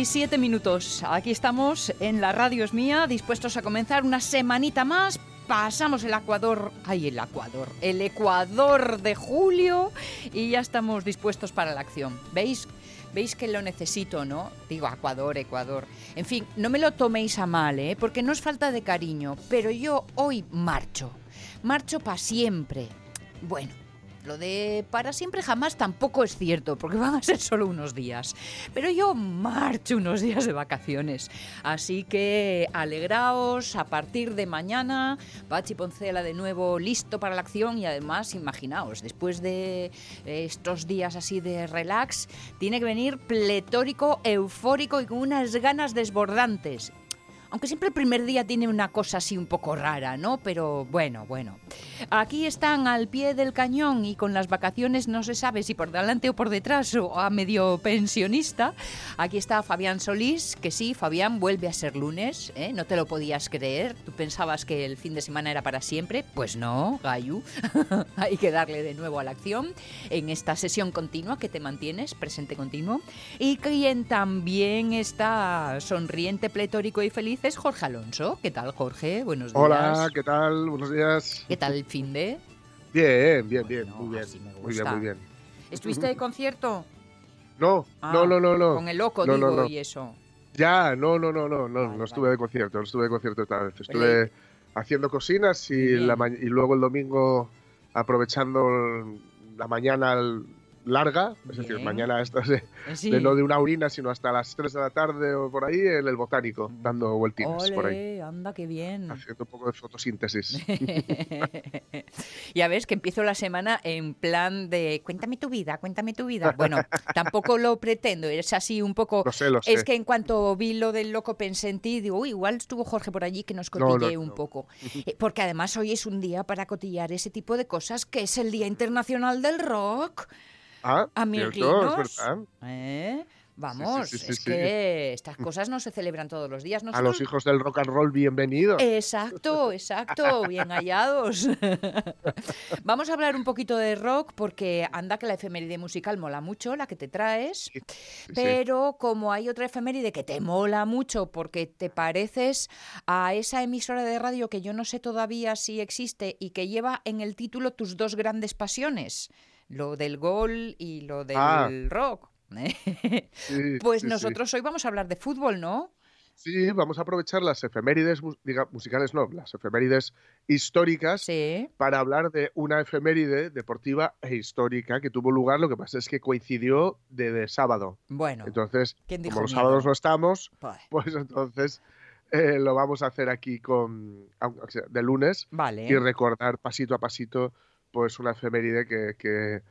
Y 7 minutos. Aquí estamos en la radio es mía, dispuestos a comenzar una semanita más. Pasamos el Ecuador, ay, el Ecuador, el Ecuador de julio y ya estamos dispuestos para la acción. ¿Veis? Veis que lo necesito, ¿no? Digo, Ecuador, Ecuador. En fin, no me lo toméis a mal, ¿eh? Porque no es falta de cariño, pero yo hoy marcho. Marcho para siempre. Bueno, lo de para siempre jamás tampoco es cierto, porque van a ser solo unos días. Pero yo marcho unos días de vacaciones. Así que alegraos, a partir de mañana, Pachi Poncela de nuevo listo para la acción y además, imaginaos, después de estos días así de relax, tiene que venir pletórico, eufórico y con unas ganas desbordantes. Aunque siempre el primer día tiene una cosa así un poco rara, ¿no? Pero bueno, bueno. Aquí están al pie del cañón y con las vacaciones no se sabe si por delante o por detrás o a medio pensionista. Aquí está Fabián Solís, que sí, Fabián vuelve a ser lunes, ¿eh? No te lo podías creer. Tú pensabas que el fin de semana era para siempre. Pues no, Gayu. Hay que darle de nuevo a la acción en esta sesión continua que te mantienes, presente continuo. Y quien también está sonriente, pletórico y feliz es Jorge Alonso. ¿Qué tal, Jorge? Buenos días. Hola, ¿qué tal? Buenos días. ¿Qué tal el fin de? Bien, bien, bien, Bueno, muy bien. Muy bien, muy bien. ¿Estuviste de concierto? No, Ah, no, no, no, no. Con el loco, No, digo, no, no. y eso. Ya, no, no, no, no, no, Vale, no estuve vale. de concierto, no estuve de concierto esta vez. Pero Estuve haciendo cocinas y, la y luego el domingo aprovechando la mañana larga, es decir, Bien. mañana esta de, Sí. de no de una orina, sino hasta las 3 de la tarde o por ahí en el botánico, dando vueltines por ahí, anda, qué bien. haciendo un poco de fotosíntesis. ya ves que empiezo la semana en plan de cuéntame tu vida, cuéntame tu vida. Bueno, tampoco lo pretendo, es así un poco... Lo sé, lo sé. Es que en cuanto vi lo del loco pensé en ti, digo, uy, igual estuvo Jorge por allí que nos No, no, cotilleé un no. poco. Eh, Porque además hoy es un día para cotillar ese tipo de cosas, que es el Día Internacional del Rock. Ah, Amiguinos. cierto, es verdad. ¿Eh? Vamos, sí, sí, es sí. que estas cosas no se celebran todos los días. A los hijos del rock and roll, bienvenidos. Exacto, exacto, bien hallados. Vamos a hablar un poquito de rock porque anda que la efeméride musical mola mucho, la que te traes, Sí, sí. pero como hay otra efeméride que te mola mucho porque te pareces a esa emisora de radio que yo no sé todavía si existe y que lleva en el título tus dos grandes pasiones, lo del gol y lo del Ah. rock. ¿eh? Sí, Pues sí, sí. nosotros hoy vamos a hablar de fútbol, ¿no? Sí, vamos a aprovechar las efemérides, diga, musicales, no, las efemérides históricas Sí. para hablar de una efeméride deportiva e histórica que tuvo lugar, lo que pasa es que coincidió de, de sábado. Bueno, Entonces, ¿quién dijo como los miedo? sábados no estamos, pues, pues entonces eh, lo vamos a hacer aquí con de lunes vale. y recordar pasito a pasito pues una efeméride que, que,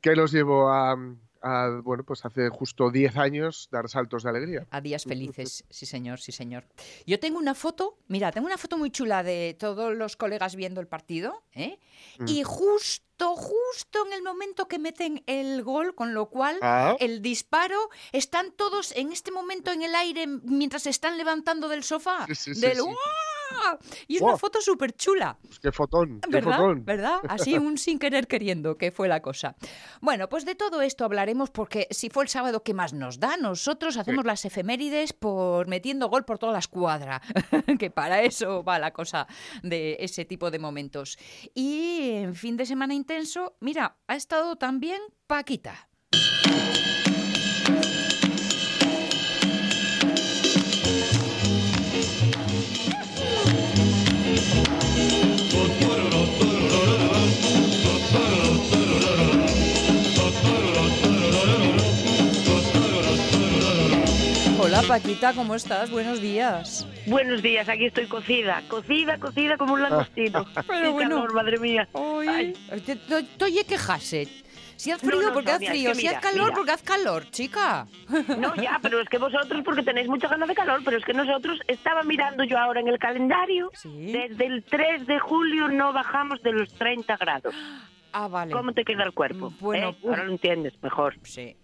que nos llevó a, a, bueno, pues hace justo 10 años dar saltos de alegría. A días felices, sí señor, sí señor. Yo tengo una foto, mira, tengo una foto muy chula de todos los colegas viendo el partido, ¿eh? Mm. Y justo, justo en el momento que meten el gol, con lo cual Ah, el disparo, están todos en este momento en el aire mientras se están levantando del sofá. Sí, sí, sí, del sí. Y es una foto súper chula. pues qué fotón, qué ¿Verdad? fotón. ¿Verdad? Así un sin querer queriendo, que fue la cosa. Bueno, pues de todo esto hablaremos porque si fue el sábado, ¿qué más nos da? Nosotros hacemos las efemérides por metiendo gol por toda la escuadra, que para eso va la cosa de ese tipo de momentos. Y en fin de semana intenso, mira, ha estado también Paquita. Hola Paquita, ¿cómo estás? Buenos días. Buenos días, aquí estoy cocida, cocida, cocida como un langostino. Pero Qué bueno. calor, madre mía. Ay. te- te- quejarse. Si haz No, frío, no, porque haz Sonia, es frío. que si mira, haz calor, mira. porque haz calor, chica. No, ya, pero es que vosotros porque tenéis mucha ganas de calor, pero es que nosotros estaba mirando yo ahora en el calendario, Sí. desde el 3 de julio no bajamos de los 30 grados. Ah, vale. ¿Cómo te queda el cuerpo? Bueno, ¿Eh? Ahora lo entiendes mejor. Sí.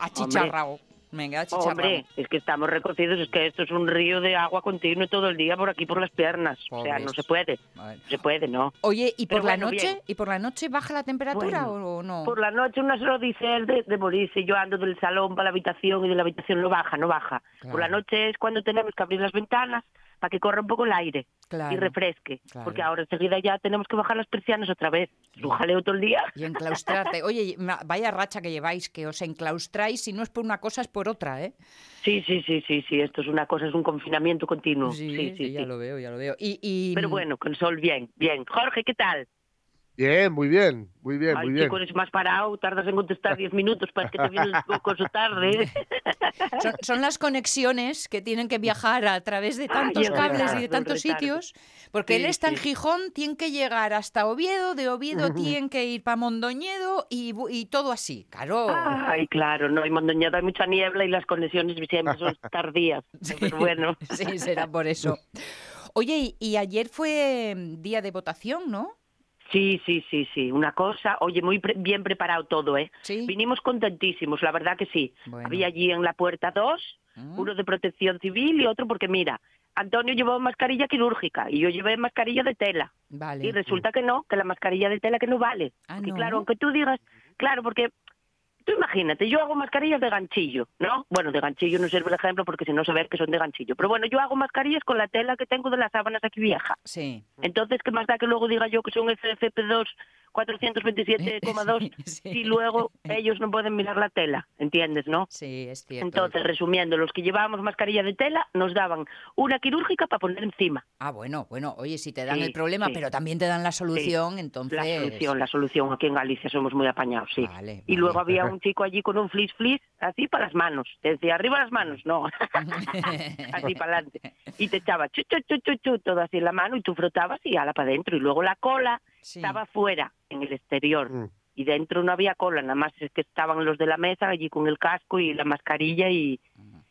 Achicharrao. Venga. Hombre, es que estamos recocidos, es que esto es un río de agua continuo todo el día por aquí por las piernas. O sea, no se puede. No se puede, ¿no? Oye, ¿y Pero por la bueno, noche? bien. ¿Y por la noche baja la temperatura Bueno, o no? Por la noche unas odiseas de, de morirse. Yo ando del salón para la habitación y de la habitación no baja, no baja. Por la noche es cuando tenemos que abrir las ventanas para que corra un poco el aire Claro. y refresque. Claro. Porque ahora enseguida ya tenemos que bajar las persianas otra vez. Es un jaleo todo el día. Y enclaustrarte. Oye, vaya racha que lleváis, que os enclaustráis, si no es por una cosa es por otra, ¿eh? Sí, sí, sí, sí, sí. Esto es una cosa, es un confinamiento continuo. Sí, sí, sí. ya lo veo, ya lo veo. Y, y- Pero bueno, con sol bien, bien. Jorge, ¿qué tal? Bien, muy bien, muy bien, Ay, muy bien. chico, eres más parado, tardas en contestar 10 minutos para que te vienes un poco tarde. son, son las conexiones que tienen que viajar a través de tantos es cables verdad, y de tantos sitios, porque él Sí, está en sí. Gijón, tiene que llegar hasta Oviedo, de Oviedo tiene que ir para Mondoñedo y, y todo así, claro. Ay, claro, no, hay mondoñado, hay mucha niebla y las conexiones siempre son tardías. Pero bueno, Sí, será por eso. Oye, y, y ayer fue mm, día de votación, ¿no? Sí, sí, sí, sí, una cosa, oye, muy pre- bien preparado todo, ¿eh? Sí. Vinimos contentísimos, la verdad que sí. Bueno. Había allí en la puerta dos, Mm. uno de protección civil y otro porque mira, Antonio llevó mascarilla quirúrgica y yo llevé mascarilla de tela. Vale. Y resulta que no, que la mascarilla de tela que no vale. Ah, porque ¿no? claro, aunque tú digas, claro, porque tú imagínate, yo hago mascarillas de ganchillo, ¿no? Bueno, de ganchillo no sirve el ejemplo porque si no ve que son de ganchillo. Pero bueno, yo hago mascarillas con la tela que tengo de las sábanas aquí vieja. Sí. Entonces, ¿qué más da que luego diga yo que son FFP2 427,2 Sí. si luego ellos no pueden mirar la tela? ¿Entiendes, no? Sí, es cierto. Entonces, resumiendo, los que llevábamos mascarilla de tela nos daban una quirúrgica para poner encima. Ah, bueno, bueno, oye, si te dan Sí, el problema, sí. pero también te dan la solución, entonces... La solución, la solución. Aquí en Galicia somos muy apañados, sí. Vale, Y vale. luego había un chico allí con un flis flis así para las manos. Te decía, arriba las manos, no. así para adelante. Y te echaba chu, chu, chu, chu, chu, todo así en la mano y tú frotabas y ala para adentro. Y luego la cola Sí. estaba fuera, en el exterior. Mm. Y dentro no había cola, nada más es que estaban los de la mesa allí con el casco y la mascarilla y,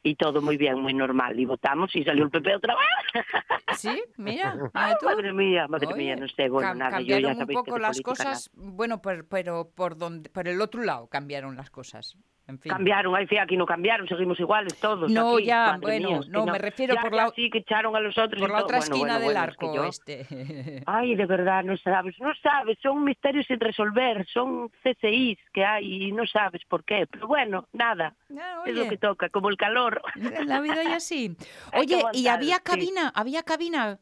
y todo muy bien, muy normal. Y votamos y salió el PP otra vez. Sí, mira, Ah, tú. madre mía, madre Oye, mía, no sé, bueno, cam- nada, yo cambiaron ya un sabéis que poco las cosas, bueno, por, pero por donde, por el otro lado cambiaron las cosas. En fin. Cambiaron, fía, aquí no cambiaron, seguimos iguales todos. No, aquí, ya, bueno, no, me refiero Ya, por ya la- sí que echaron a los otros. Por la otra Bueno, esquina bueno, del bueno, es que arco, yo- este. Ay, de verdad, no sabes, no sabes, son misterios sin resolver, son CCIs que hay y no sabes por qué. Pero bueno, nada, Ah, es lo que toca, como el calor. la vida y así. Oye, y había sí. cabina, había cabina.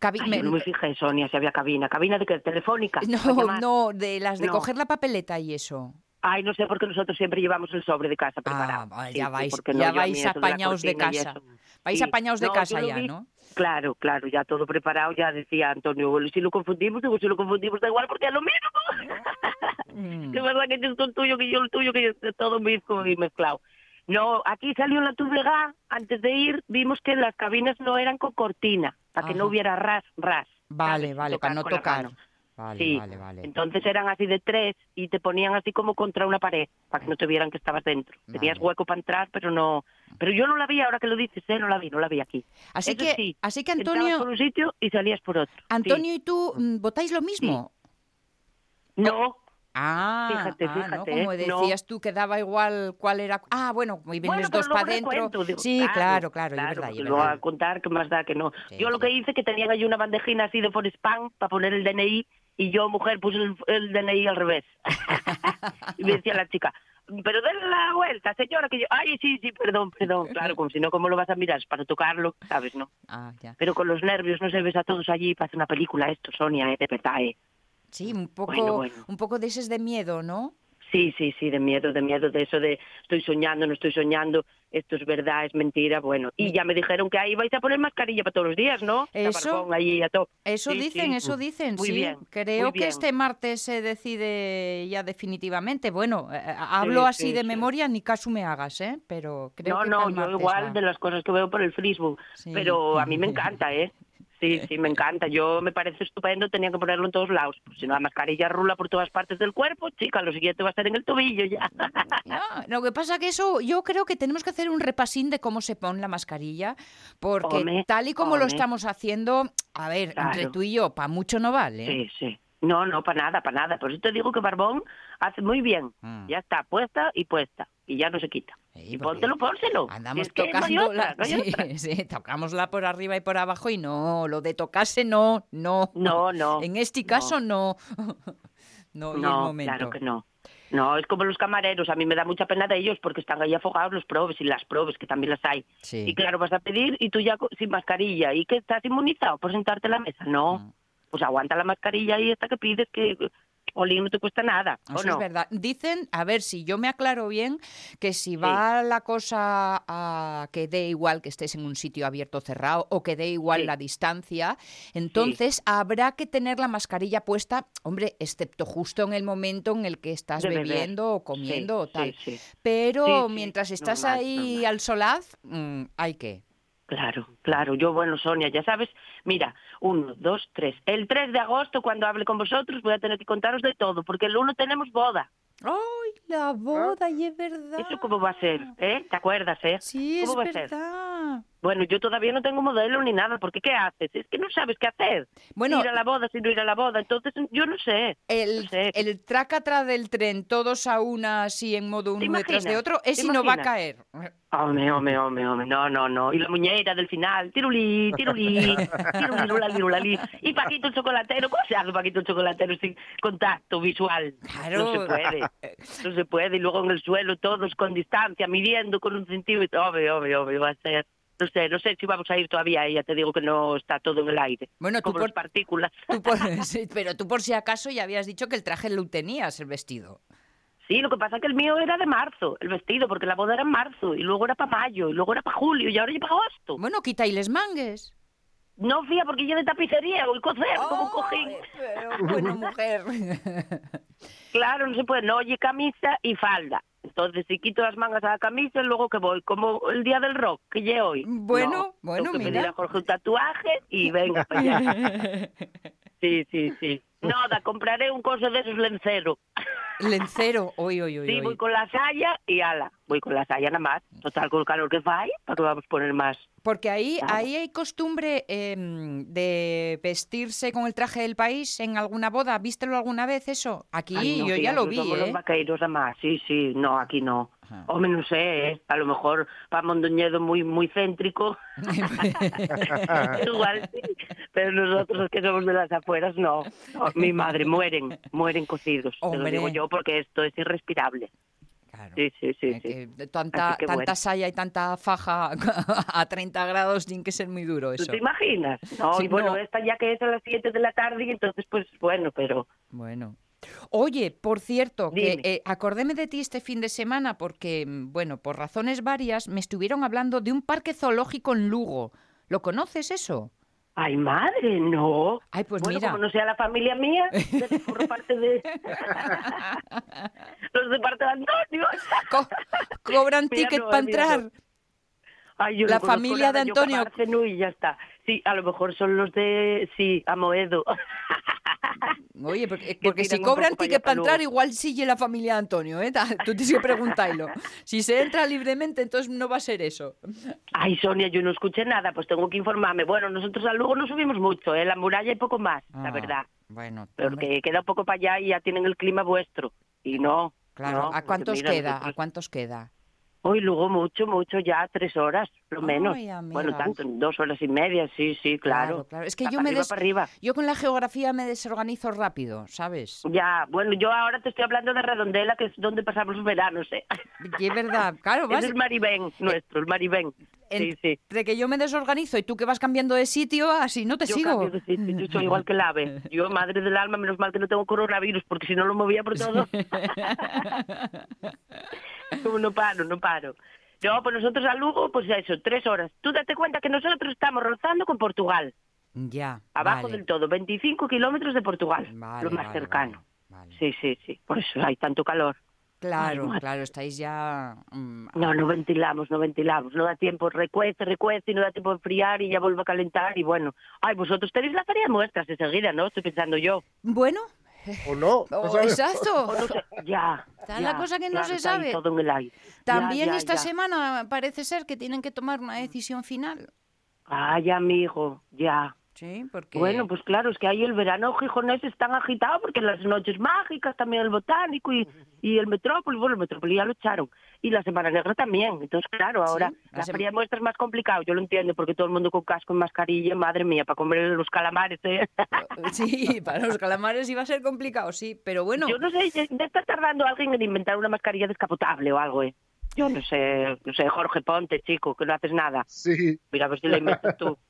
Cabi- Ay, no me fijé, Sonia, si había cabina. ¿Cabina de qué? ¿Telefónica? no, no, de las de No. coger la papeleta y eso. Ay, no sé, porque nosotros siempre llevamos el sobre de casa Ah, preparado. Sí, ya sí, vais, ya vais de apañados de y casa. Vais Sí. apañados de No, casa ya, vi- ¿no? Claro, claro, ya todo preparado, ya decía Antonio, si lo confundimos, digo, si lo confundimos da igual porque es lo mismo. Mm. que verdad que yo el tuyo, que yo el tuyo, que yo todo mismo y mezclado. No, aquí salió en la Tublega, antes de ir, vimos que las cabinas no eran con cortina, para que no hubiera ras, ras. Vale, ¿sabes? vale, para no tocar. Vale, Sí, vale, vale. entonces eran así de tres y te ponían así como contra una pared para que no te vieran que estabas dentro. Tenías Vale. hueco para entrar, pero no. Pero yo no la vi ahora que lo dices, ¿eh? no la vi, no la vi aquí. Así Eso que, sí, así que Antonio, por un sitio y salías por otro. Sí. Antonio y tú mm, votáis lo mismo. No, Ah, Fíjate, ah, fíjate, ¿no? Como ¿eh? No. decías tú que daba igual cuál era. Ah, bueno, y Bueno, vienes pero dos para adentro. Sí, claro, claro, es verdad, lo voy a contar que más da que no. Sí, yo lo sí. que hice que tenían ahí una bandejina así de Forespam para poner el DNI y yo, mujer, puse el, el DNI al revés. y me decía la chica, pero denle la vuelta, señora, que yo, ay, sí, sí, perdón, perdón, claro, como si no, ¿cómo lo vas a mirar? Es para tocarlo, ¿sabes, no? Ah, ya. Pero con los nervios no se ves a todos allí para hacer una película esto, Sonia, ¿eh? de verdad, ¿eh? Sí, un poco, Bueno, bueno. un poco de ese es de miedo, ¿no? Sí, sí, sí, de miedo, de miedo, de eso de estoy soñando, no estoy soñando, esto es verdad, es mentira, bueno. Y ya me dijeron que ahí vais a poner mascarilla para todos los días, ¿no? Eso. Ahí a top. Eso Sí, dicen, sí. eso dicen, Muy sí. bien, Creo que bien. este martes se decide ya definitivamente. Bueno, eh, hablo así sí, de memoria, ni caso me hagas, ¿eh? Pero creo no, que no, yo igual va. de las cosas que veo por el Facebook, pero a mí me encanta, ¿eh? Sí, sí, me encanta. Yo me parece estupendo, tenía que ponerlo en todos lados. Pues si no, la mascarilla rula por todas partes del cuerpo, chica, lo siguiente va a ser en el tobillo ya. No, lo que pasa que eso, yo creo que tenemos que hacer un repasín de cómo se pone la mascarilla, porque tal y como lo estamos haciendo, a ver, entre tú y yo, para mucho no vale. Sí, sí. No, no, para nada, para nada. Por eso te digo que Barbón hace muy bien. Mm. Ya está, puesta y puesta. Y ya no se quita. Sí, y póntelo, pónselo. Andamos Si es que no hay tocando otra, la- no hay sí, sí, tocámosla por arriba y por abajo y no, lo de tocarse no, no. No, no. En este no. caso no. no, No, momento. claro que no. No, es como los camareros. A mí me da mucha pena de ellos porque están ahí afogados los probes y las probes, que también las hay. Sí. Y claro, vas a pedir y tú ya sin mascarilla. ¿Y que estás inmunizado por sentarte a la mesa? No. Mm. Pues aguanta la mascarilla ahí hasta que pides que... Olín, no te cuesta nada, ¿o Eso no? es verdad. Dicen, a ver si yo me aclaro bien, que si va la cosa a que dé igual que estés en un sitio abierto o cerrado o que dé igual Sí. la distancia, entonces habrá que tener la mascarilla puesta, hombre, excepto justo en el momento en el que estás De beber. bebiendo o comiendo o tal. Pero mientras estás normal, ahí normal. al solaz, mm, hay que. Claro, claro. Yo, bueno, Sonia, ya sabes, mira, uno, dos, tres. El 3 de agosto, cuando hable con vosotros, voy a tener que contaros de todo, porque el 1 tenemos boda. ¡Ay, la boda! Y es verdad. ¿Eso cómo va a ser? ¿Eh? ¿Te acuerdas, eh? Sí, ¿Cómo es va a ser? Bueno, yo todavía no tengo modelo ni nada, porque ¿qué haces? Es que no sabes qué hacer. Bueno, ir a la boda, si no ir a la boda. Entonces, yo no sé. El, No sé. el traca atrás del tren, todos a una así en modo ¿Te uno detrás de otro, ¿Te ese no va a caer. Hombre, hombre, hombre, hombre. No, no, no. Y la muñeira del final. Tirulí, tirulí, tirulí, lulali. Y Paquito el chocolatero. ¿Cómo se hace Paquito el chocolatero sin contacto visual? Claro. No se puede. No se puede. Y luego en el suelo todos con distancia, midiendo con un centímetro. Hombre, hombre, hombre, va a ser. No sé, no sé si vamos a ir todavía. Ya te digo que no está todo en el aire. Bueno, tú por, las partículas. tú por- sí, pero tú por si acaso ya habías dicho que el traje lo tenías, el vestido. Sí, lo que pasa es que el mío era de marzo, el vestido, porque la boda era en marzo, y luego era para mayo, y luego era para julio, y ahora ya para agosto. Bueno, quita y les mangues. No, fía, porque yo de tapicería, o el coser, como cojín. Pero bueno, mujer. Claro, no se puede, no oye camisa y falda. Entonces, si quito las mangas a la camisa, luego que voy, como el día del rock, que lle hoy. Bueno, No, bueno, tengo que mira. pedir a Jorge un tatuaje y venga para allá. Sí, sí, sí. Nada, compraré un coso de esos lenceros. Lencero, hoy, hoy, hoy. Sí, voy con la saya y ala. Voy con la saya nada más. Total, con el calor que ahí, ¿para qué vamos a poner más? Porque ahí, Claro. ahí hay costumbre em, de vestirse con el traje del país en alguna boda. ¿Vístelo alguna vez eso? Aquí Ay, no, yo fía, ya lo vi, somos ¿eh? los vaqueiros además, sí, sí, no, aquí no. Ajá. Hombre, no sé, ¿eh? a lo mejor para Mondoñedo muy muy céntrico, igual sí, pero nosotros que somos de las afueras, no. No, Mi madre, mueren, mueren cocidos, te lo Hombre. digo yo, porque esto es irrespirable. Claro. Sí, sí, sí, Eh, sí. que tanta, que tanta bueno. saya y tanta faja a 30 grados tiene que ser muy duro ¿Tú eso. te imaginas? No, Sí, y bueno, no. esta ya que es a las 7 de la tarde, y entonces pues bueno, pero... Bueno. Oye, por cierto, que eh, acordéme de ti este fin de semana porque, mm, bueno, por razones varias, me estuvieron hablando de un parque zoológico en Lugo. ¿Lo conoces eso? Ay, madre, no. Ay, pues bueno, mira. como no sea la familia mía, por parte de... Los de parte de Antonio. Co- cobran Mira, ticket no, para entrar. Ay, yo La familia de yo Antonio. Y ya está. Sí, a lo mejor son los de... Sí, Amoedo. Oye, porque, Que porque si cobran ticket para pa' entrar, igual sigue la familia de Antonio, ¿eh? Tú tienes que preguntarlo. Si se entra libremente, entonces no va a ser eso. Ay, Sonia, yo no escuché nada, pues tengo que informarme. Bueno, nosotros a Lugo no subimos mucho, ¿eh? La muralla y poco más, la Ah, verdad. Bueno, Porque queda un poco para allá y ya tienen el clima vuestro. Y no. claro. no, ¿A porque cuántos queda? ¿A cuántos queda? Hoy luego mucho, mucho, ya tres horas, lo menos. Ay, bueno, tanto, dos horas y media, sí, sí, claro. Claro, claro. Es que Va yo para me arriba, des- para arriba. Yo con la geografía me desorganizo rápido, ¿sabes? Ya, bueno, yo ahora te estoy hablando de Redondela, que es donde pasamos los veranos, ¿eh? Y es verdad, claro, vas, Es el Maribén nuestro, el Maribén. Sí, sí. entre que yo me desorganizo y tú que vas cambiando de sitio, así no te Yo sigo. cambio de sitio, yo soy igual que el ave. Yo, madre del alma, menos mal que no tengo coronavirus, porque si no lo movía por todo. Como no paro, no paro. No, pues nosotros a Lugo, pues eso, tres horas. Tú date cuenta que nosotros estamos rozando con Portugal, Ya. abajo vale, del todo, 25 kilómetros de Portugal, vale, lo más vale, cercano. Sí, sí, sí, por eso hay tanto calor. Claro, claro, estáis ya... mm, No, no ventilamos, no ventilamos. No da tiempo, recuece, recuece, y no da tiempo de enfriar y ya vuelve a calentar. Y bueno, ay, vosotros tenéis la feria de muestras enseguida, ¿no? Estoy pensando yo. Bueno, ¿O no? No oh, sabes. exacto. O no sé, ya. Está ya, la cosa que no claro, se sabe. Todo en el aire. Ya, También ya, esta ya. semana parece ser que tienen que tomar una decisión final. Ay, amigo, ya. Sí, porque... Bueno, pues claro, es que ahí el verano gijonés es tan agitado porque las noches mágicas, también el botánico y, y el metrópoli, bueno, el metrópoli ya lo echaron. Y la Semana Negra también. Entonces, claro, ahora la la sema- feria de muestras es más complicado, yo lo entiendo, porque todo el mundo con casco y mascarilla, madre mía, para comer los calamares, ¿eh? Sí, para los calamares iba a ser complicado, sí, pero bueno, Yo no sé, ya está tardando alguien en inventar una mascarilla descapotable o algo, ¿eh? Yo no sé, no sé, Jorge Ponte, chico, que no haces nada. Sí, Mira, a ver si la inventas tú.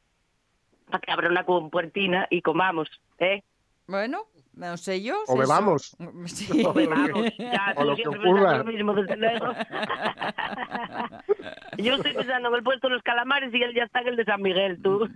Para que abra una compuertina y comamos, ¿eh? bueno, no sé yo. O bebamos. Sí. O bebamos. Ya, O lo que ocurra. lo mismo, desde luego. Yo estoy pensando en el puesto de los calamares y él ya está en el de San Miguel, tú.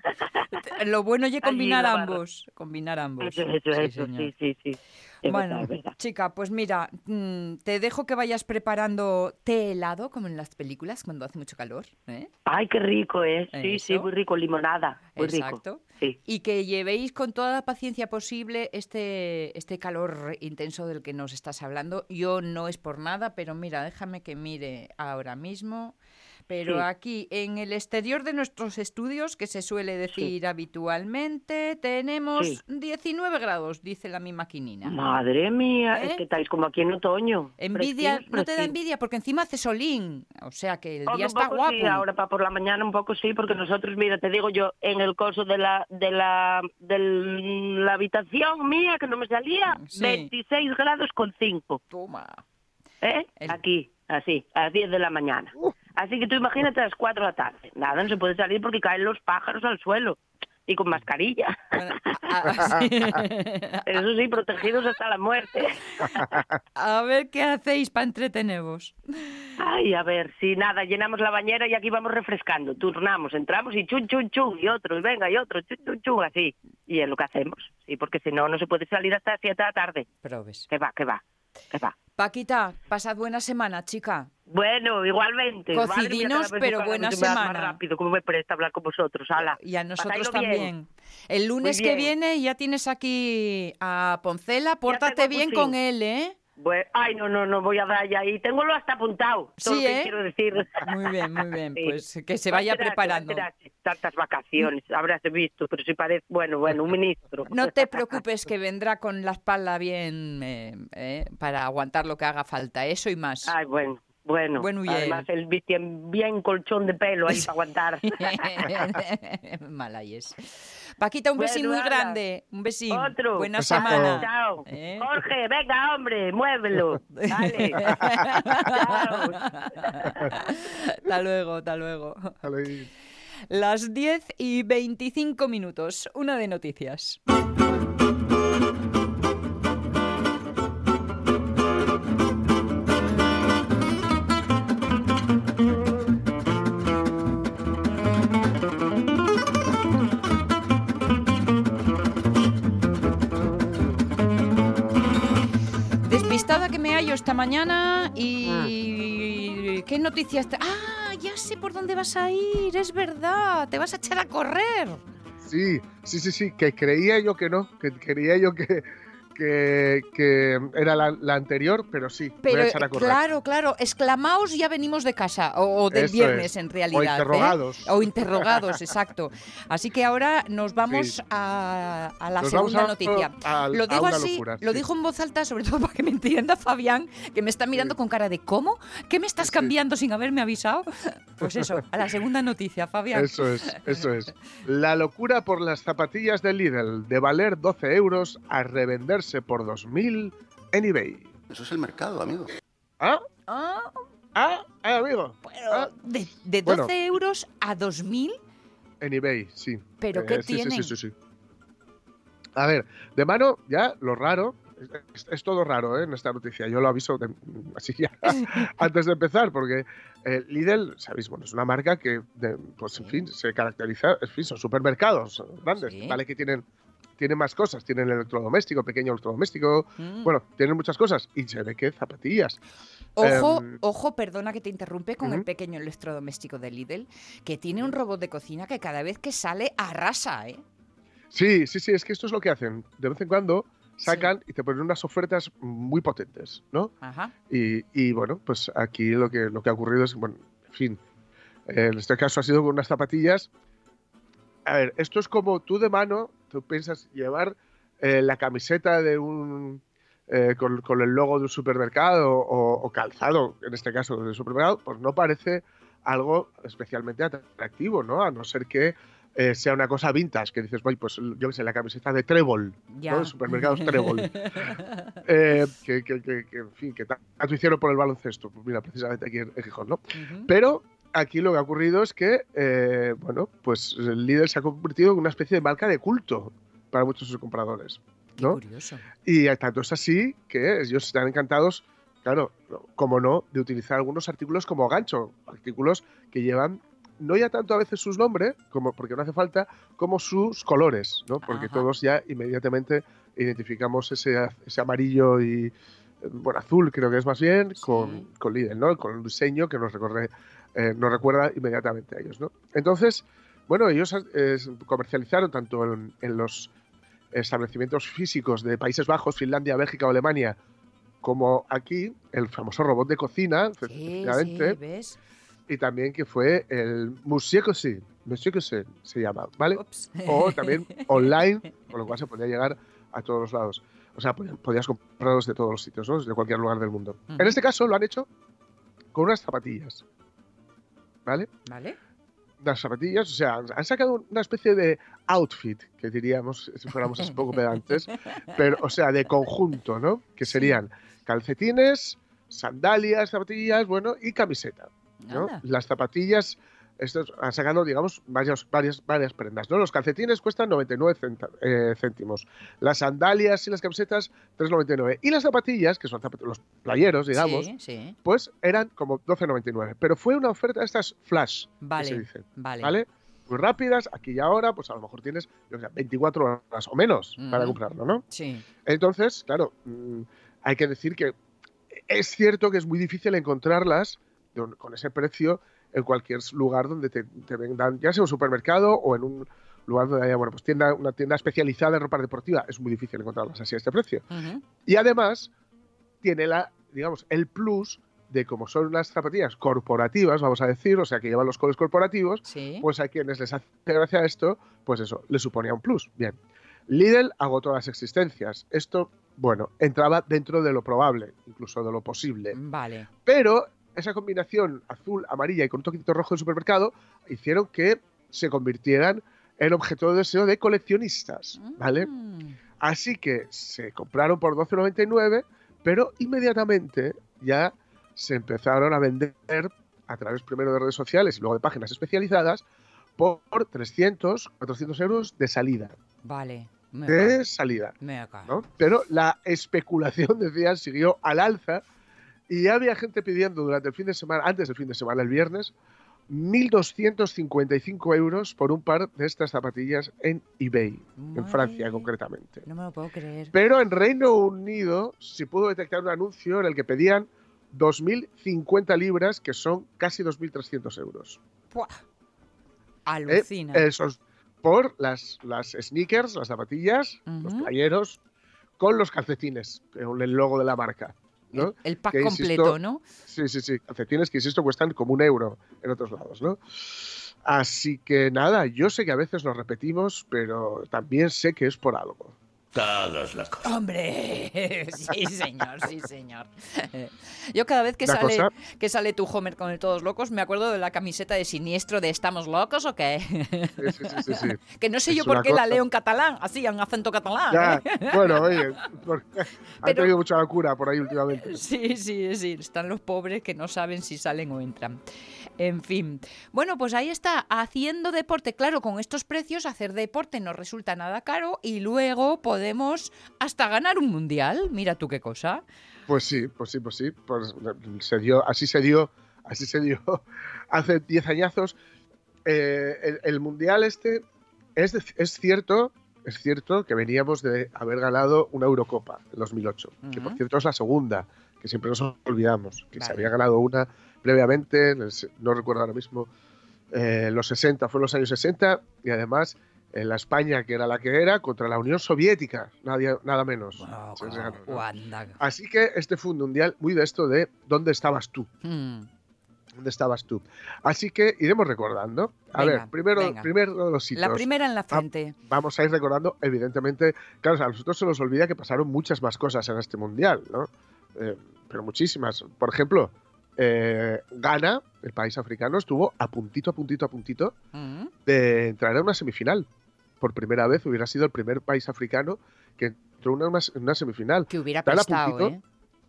Lo bueno es combinar ambos, combinar ambos. Eso, eso, Sí, eso, sí, sí, sí. Es Bueno, verdad, es verdad. chica, pues mira, mm, te dejo que vayas preparando té helado, como en las películas, cuando hace mucho calor. ¿eh? Ay, qué rico, ¿eh? Sí, sí, muy rico, limonada, muy Exacto. rico. Sí. Y que llevéis con toda la paciencia posible este, este calor intenso del que nos estás hablando. Yo no es por nada, pero mira, déjame que mire ahora mismo. Pero Sí. aquí, en el exterior de nuestros estudios, que se suele decir habitualmente, tenemos Sí. 19 grados, dice la mi maquinina. Madre mía, ¿Eh? es que estáis como aquí en otoño. Envidia, Precioso, no te da envidia porque encima hace solín, o sea que el día está guapo. Sí, ahora para por la mañana un poco sí, porque nosotros, mira, te digo yo, en el coso de la de la de la habitación mía que no me salía, Sí. 26 grados con 5, Toma. ¿eh? El- Aquí, así, a las 10 de la mañana. Así que tú imagínate a las 4 de la tarde. Nada, no se puede salir porque caen los pájaros al suelo y con mascarilla. Bueno, a- sí. Eso sí, protegidos hasta la muerte. A ver qué hacéis para entreteneros. Ay, a ver, si nada, llenamos la bañera y aquí vamos refrescando, turnamos, entramos y chun, chun, chun, y otro, y venga, y otro, chun, chun, chun, así. Y es lo que hacemos, sí, porque si no, no se puede salir hasta las 7 de la tarde. Probes. Que va, que va, que va. Paquita, pasad buena semana, chica. Bueno, igualmente. Mía, Cocidinos, vez pero buena semana. Más rápido, ¿cómo me presta hablar con vosotros? Ala. Y a nosotros bien. también. El lunes que viene ya tienes aquí a Poncela. Pórtate bien con él, ¿eh? Bueno, ay, no, no, no voy a dar ya ahí. Tengo lo hasta apuntado. Todo Sí, lo que ¿eh? quiero decir. Muy bien, muy bien. Sí. Pues que se vaya Espérate, preparando. Tantas vacaciones, habrás visto, pero si parece, bueno, bueno, un ministro. No te preocupes que vendrá con la espalda bien eh, eh, para aguantar lo que haga falta. Eso y más. Ay, bueno, bueno. Bueno. Además, el bien, bien colchón de pelo ahí para aguantar. Mala y es. Paquita, un Bueno, besín muy grande. Un besín. Otro. Buena Besazo. semana. Chao. ¿Eh? Jorge, venga, hombre, muévelo. Dale. Chao. hasta luego, hasta luego. Las 10 y 25 minutos. Una de noticias. Esta mañana y... ¿Qué noticias? te- Ah, ya sé por dónde vas a ir, es verdad, te vas a echar a correr. Sí, sí, sí, sí, que creía yo que no, que creía yo que, que, que era la, la anterior, pero sí, voy Pero a echar a correr. claro, claro, exclamaos ya venimos de casa, o, o del viernes es. en O realidad. ¿eh? interrogados. O interrogados, exacto. Así que ahora nos vamos Sí. a, a la Nos segunda a- noticia. a- lo digo así, locura, lo sí. dijo en voz alta, sobre todo para que me entienda Fabián, que me está mirando Sí. con cara de ¿cómo? ¿Qué me estás cambiando sin haberme avisado? Pues eso, a la segunda noticia, Fabián. Eso es, eso es. La locura por las zapatillas de Lidl, de valer 12 euros a revenderse por 2.000 en eBay. Eso es el mercado, amigo. ¿Ah? Ah, ¿Ah? ¿Ah, amigo? pero Ah, de, de 12 Bueno. euros a 2.000, En eBay, sí. ¿pero Eh, qué sí, sí? Sí, sí, sí. A ver, de mano, ya lo raro, es, es todo raro ¿eh? en esta noticia, yo lo aviso de- así ya antes de empezar, porque eh, Lidl, sabéis, bueno, es una marca que, de- pues en fin, se caracteriza, en fin, son supermercados grandes, Sí. ¿vale? Que tienen tienen más cosas. Tienen el electrodoméstico, pequeño electrodoméstico. Mm. Bueno, tienen muchas cosas. Y se ve que zapatillas. Ojo, Em, ojo, perdona que te interrumpe con el pequeño electrodoméstico de Lidl, que tiene un robot de cocina que cada vez que sale arrasa, ¿eh? Sí, sí, sí, es que esto es lo que hacen. De vez en cuando sacan y te ponen unas ofertas muy potentes, ¿no? Ajá. Y, y, bueno, pues aquí lo que, lo que ha ocurrido es, bueno, en fin, en este caso ha sido con unas zapatillas. A ver, esto es como tú de mano, tú piensas llevar eh, la camiseta de un. eh, con, con el logo de un supermercado o, o calzado, en este caso del supermercado, pues no parece algo especialmente atractivo, ¿no? A no ser que eh, sea una cosa vintage, que dices, "Voy, pues yo qué sé, la camiseta de Trébol, Ya. ¿no? De supermercados Trébol. Eh, que, que- que- que, en fin, que tanto hicieron por el baloncesto, pues mira, precisamente aquí en, Gijón, ¿no? Pero aquí lo que ha ocurrido es que, eh, bueno, pues el líder se ha convertido en una especie de marca de culto para muchos de sus compradores, Qué ¿no? curioso. Y tanto es así que ellos están encantados, claro, como no, de utilizar algunos artículos como gancho, artículos que llevan no ya tanto a veces sus nombres, como porque no hace falta, como sus colores, ¿no? Porque Ajá. todos ya inmediatamente identificamos ese, ese amarillo y eh, bueno, azul creo que es más bien, Sí. con, con Lidl, ¿no? Con un diseño que nos recorre, eh, nos recuerda inmediatamente a ellos, ¿no? Entonces, bueno, ellos eh, comercializaron tanto en, en los establecimientos físicos de Países Bajos, Finlandia, Bélgica o Alemania, como aquí, el famoso robot de cocina, Sí, efectivamente, sí, ¿ves? y también que fue el Monsieur Cousin, Monsieur se llama, ¿vale? Ups. O también online, con lo cual se podía llegar a todos los lados. O sea, podías, comprarlos de todos los sitios, ¿no? De cualquier lugar del mundo. En este caso lo han hecho con unas zapatillas, ¿vale? ¿Vale? Unas zapatillas, o sea, han sacado una especie de outfit, que diríamos, si fuéramos así un poco pedantes, pero, o sea, de conjunto, ¿no? Que serían calcetines, sandalias, zapatillas, bueno, y camiseta. ¿no? Las zapatillas, estos han sacado, digamos, varias, varias, varias prendas. ¿no? Los calcetines cuestan 99 centa- eh, céntimos. Las sandalias y las camisetas, 3,99. Y las zapatillas, que son zapat- los playeros, digamos, Sí, sí. pues eran como 12,99. Pero fue una oferta de estas flash, que se Vale, dice. vale. ¿Vale? Muy rápidas, aquí y ahora, pues a lo mejor tienes yo qué sé, 24 horas o menos para comprarlo, ¿no? Sí. Entonces, claro, mm, hay que decir que es cierto que es muy difícil encontrarlas con ese precio en cualquier lugar donde te, te vendan, ya sea un supermercado o en un lugar donde haya, bueno, pues tienda, una tienda especializada en ropa deportiva. Es muy difícil encontrarlas así a este precio. Y además, tiene la, digamos, el plus de como son unas zapatillas corporativas, vamos a decir, o sea, que llevan los colores corporativos, Sí. pues a quienes les hace gracia esto, pues eso, les suponía un plus. Bien. Lidl agotó las existencias. Esto, bueno, entraba dentro de lo probable, incluso de lo posible. Vale. Pero esa combinación azul, amarilla y con un toquito rojo del supermercado hicieron que se convirtieran en objeto de deseo de coleccionistas, ¿vale? Mm. Así que se compraron por 12,99, pero inmediatamente ya se empezaron a vender a través primero de redes sociales y luego de páginas especializadas por 300, 400 euros de salida. Vale. Me De salida, Me. Pero la especulación, decían, siguió al alza y había gente pidiendo durante el fin de semana, antes del fin de semana, el viernes, 1.255 euros por un par de estas zapatillas en eBay, en Francia concretamente. No me lo puedo creer. Pero en Reino Unido se pudo detectar un anuncio en el que pedían 2.050 libras, que son casi 2.300 euros. Buah. ¿eh? Alucina. Esos por las, las sneakers, las zapatillas, los playeros, con los calcetines, con el logo de la marca. ¿No? el, pack Que, insisto, completo, ¿no? Sí, sí, sí. Calcetines que, insisto, cuestan como un euro en otros lados, ¿no? Así que nada, yo sé que a veces nos repetimos, pero también sé que es por algo. Todos locos. Hombre, sí señor, sí señor. Yo cada vez que sale, cosa- que sale tu Homer con el Todos Locos, me acuerdo de la camiseta de siniestro de ¿Estamos locos o qué? Sí, sí, sí, que no sé Es yo por qué la leo en catalán, así, en acento catalán. Ya, ¿eh? bueno, oye, porque han Pero- tenido mucha locura por ahí últimamente. Sí, sí, sí. Están los pobres que no saben si salen o entran. En fin. Bueno, pues ahí está, haciendo deporte. Claro, con estos precios hacer deporte no resulta nada caro y luego podemos hasta ganar un mundial. Mira tú qué cosa. Pues sí, pues sí, pues sí. Pues se dio, así se dio, así se dio hace 10 añazos. Eh, el, el mundial este es, es cierto es cierto que veníamos de haber ganado una Eurocopa en 2008, que por cierto es la segunda, que siempre nos olvidamos, que se Vale. había ganado una previamente, se- no recuerdo ahora mismo, eh, los 60, fue en los años 60, y además en la España, que era la que era, contra la Unión Soviética, nadie, nada menos. Así que este fue un mundial muy de esto de ¿dónde estabas tú? Mm, ¿Dónde estabas tú? Así que iremos recordando. A Venga, ver, primero, venga. primero los hitos. La primera en la frente. Vamos a ir recordando, evidentemente, claro, a nosotros se nos olvida que pasaron muchas más cosas en este mundial, ¿no? Eh, pero muchísimas. Por ejemplo, eh, Ghana, el país africano, estuvo a puntito, a puntito, a puntito Mm, de entrar a una semifinal. Por primera vez hubiera sido el primer país africano que entró en una, semifinal. que hubiera prestado, puntito, ¿eh?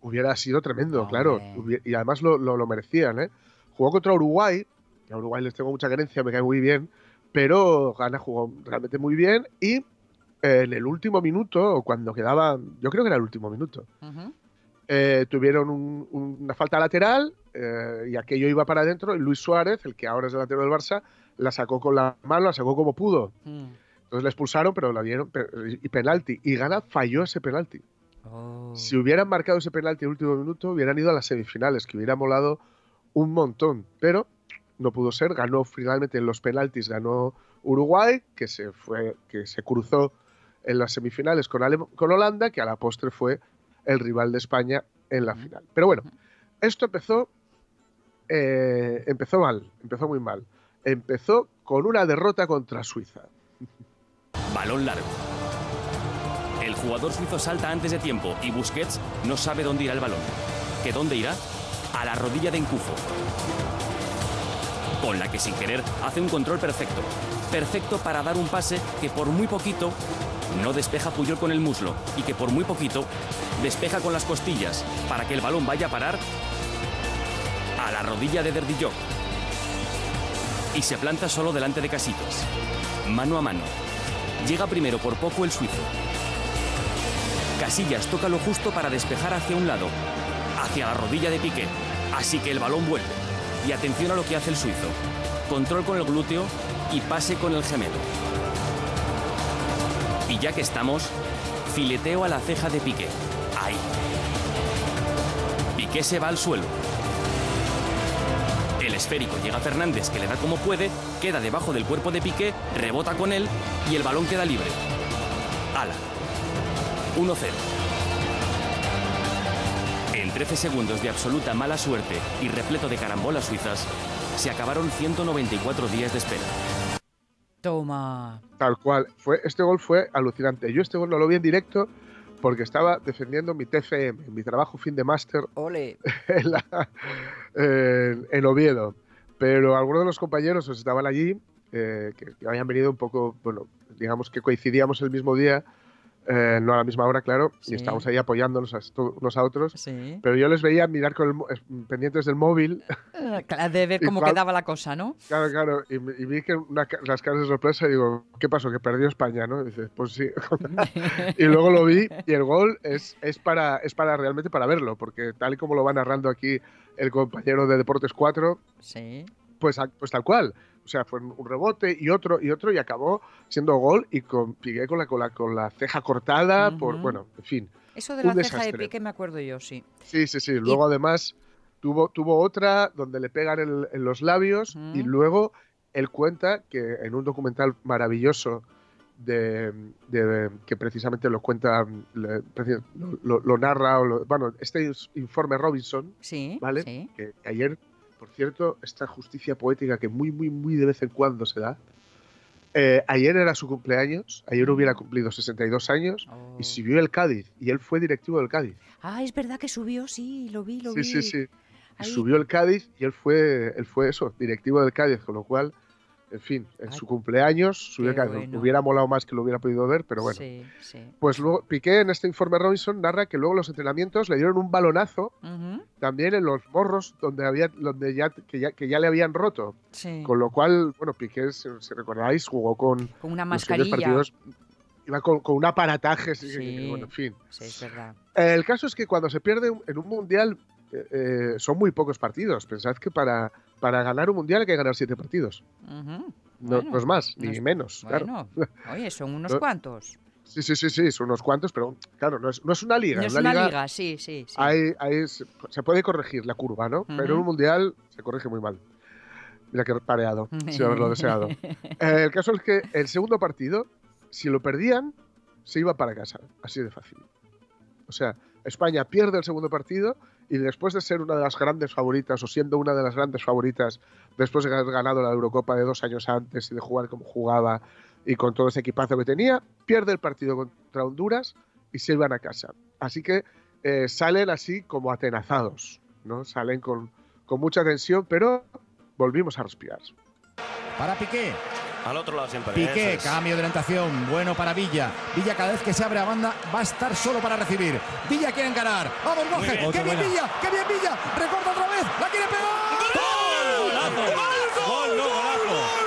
Hubiera sido tremendo, Hombre. claro. Y además lo, lo- lo merecían, ¿eh? Jugó contra Uruguay, que a Uruguay les tengo mucha querencia, me cae muy bien, pero Ghana jugó realmente muy bien y eh, en el último minuto, o cuando quedaba, yo creo que era el último minuto, eh, tuvieron un- un- una falta lateral eh, y aquello iba para adentro y Luis Suárez, el que ahora es delantero del Barça, la sacó con la mano, la sacó como pudo. Mm. Entonces le expulsaron, pero la dieron pe- y penalti. Y Ghana falló ese penalti. Oh. Si hubieran marcado ese penalti en el último minuto, hubieran ido a las semifinales, que hubiera molado un montón. Pero no pudo ser. Ganó finalmente en los penaltis, ganó Uruguay, que se fue, que se cruzó en las semifinales con, Ale- con Holanda, que a la postre fue el rival de España en la final. Pero bueno, esto empezó, eh, empezó mal, empezó muy mal. Empezó con una derrota contra Suiza. Balón largo. El jugador suizo salta antes de tiempo y Busquets no sabe dónde irá el balón. ¿Que dónde irá? A la rodilla de Encufo. Con la que sin querer hace un control perfecto. Perfecto para dar un pase que por muy poquito no despeja Puyol con el muslo y que por muy poquito despeja con las costillas para que el balón vaya a parar a la rodilla de Derdilló. Y se planta solo delante de Casitos. Mano a mano. Llega primero por poco el suizo. Casillas toca lo justo para despejar hacia un lado, hacia la rodilla de Piqué. Así que el balón vuelve. Y atención a lo que hace el suizo. Control con el glúteo y pase con el gemelo. Y ya que estamos, fileteo a la ceja de Piqué. Ahí. Piqué se va al suelo. El esférico llega a Fernández, que le da como puede, queda debajo del cuerpo de Piqué, rebota con él y el balón queda libre. Ala. 1-0. En 13 segundos de absoluta mala suerte y repleto de carambolas suizas, se acabaron 194 días de espera. Toma. Tal cual. Fue, este gol fue alucinante. Yo este gol no lo vi en directo porque estaba defendiendo mi TFM, mi trabajo fin de máster Ole. en, la- en- en Oviedo. Pero algunos de los compañeros estaban allí, eh, que, que habían venido un poco, bueno, digamos que coincidíamos el mismo día, eh, no a la misma hora, claro, Sí. y estábamos ahí apoyándonos a unos a otros. Sí. Pero yo les veía mirar con el eh, pendientes del móvil Eh, claro, De ver cómo cual- quedaba la cosa, ¿no? Claro, claro, y, vi que una las caras de sorpresa y digo, ¿qué pasó? Que perdió España, ¿no? Y dices, pues sí. y luego lo vi y el gol es, es, para, es para realmente para verlo, porque tal y como lo va narrando aquí el compañero de Deportes 4, Sí. Pues, pues tal cual. O sea, fue un rebote y otro y otro y acabó siendo gol y con, Piqué con la, con la, con la ceja cortada, por, bueno, en fin. Eso de la ceja de pique me acuerdo yo, sí. Sí, sí, sí. Luego además tuvo, tuvo otra donde le pegan en, en los labios y luego él cuenta que en un documental maravilloso de, de- que precisamente lo cuenta, le- lo, narra, o lo- bueno, este es informe Robinson, Sí. ¿Vale? Sí. que ayer, por cierto, esta justicia poética que muy, muy, muy de vez en cuando se da, eh, ayer era su cumpleaños, ayer hubiera cumplido 62 años Oh. y subió el Cádiz y él fue directivo del Cádiz. Ah, es verdad que subió, sí, lo vi, lo Sí, vi. sí, sí. Ahí. subió el Cádiz y él fue, él fue eso, directivo del Cádiz, con lo cual, en fin, en Ay, su cumpleaños bueno. Hubiera molado más que lo hubiera podido ver, pero bueno. Sí, sí. Pues luego Piqué en este informe Robinson narra que luego los entrenamientos le dieron un balonazo también en los morros donde había donde ya que ya, que ya le habían roto. sí. Con lo cual, bueno, Piqué, si, si recordáis, jugó con Con una mascarilla. partidos, iba con, con un aparataje, sí, Sí. bueno, en fin. Sí, es verdad. El caso es que cuando se pierde en un mundial, eh, son muy pocos partidos. Pensad que para, para ganar un mundial hay que ganar siete partidos. No, Bueno, no es más, no ni menos. claro. Bueno, oye, son unos No- cuantos. Sí, sí, sí, sí, son unos cuantos, pero claro, no es, no es una liga. No es una liga, liga, sí, sí. sí. hay- hay- se, puede corregir la curva, ¿no? Pero en un mundial se corrige muy mal. Mira que pareado, sin haberlo deseado. Eh, el caso es que el segundo partido, si lo perdían, se iba para casa. Así de fácil. O sea, España pierde el segundo partido y después de ser una de las grandes favoritas o siendo una de las grandes favoritas después de haber ganado la Eurocopa de dos años antes y de jugar como jugaba y con todo ese equipazo que tenía, pierde el partido contra Honduras y se iban a casa. Así que eh, salen así como atenazados, ¿no? Salen con, con mucha tensión, pero volvimos a respirar. Para Piqué. Al otro lado siempre. Piqué, es. cambio de orientación. Bueno para Villa. Villa cada vez que se abre a banda va a estar solo para recibir. Villa quiere encarar. Vamos, Borges. bien. ¡Qué bien Villa! ¡Qué bien Villa! Recorta otra vez. ¡La quiere pegar! ¡Golazo! ¡Gol, no, golazo!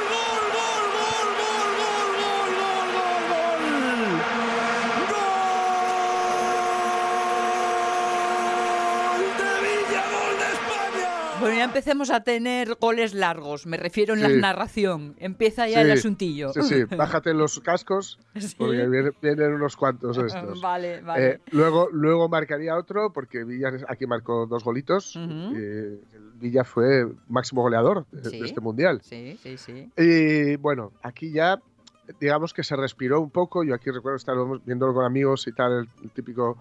Bueno, ya empecemos a tener goles largos, me refiero en la narración. Empieza ya el asuntillo. Sí, sí, bájate los cascos porque vienen, vienen unos cuantos de estos. Vale, vale. Eh, luego, luego marcaría otro porque Villa aquí marcó dos golitos. Ujú. Eh, Villa fue máximo goleador de, este mundial. Sí, sí, sí. Y bueno, aquí ya digamos que se respiró un poco. Yo aquí recuerdo estar viéndolo con amigos y tal, el, el típico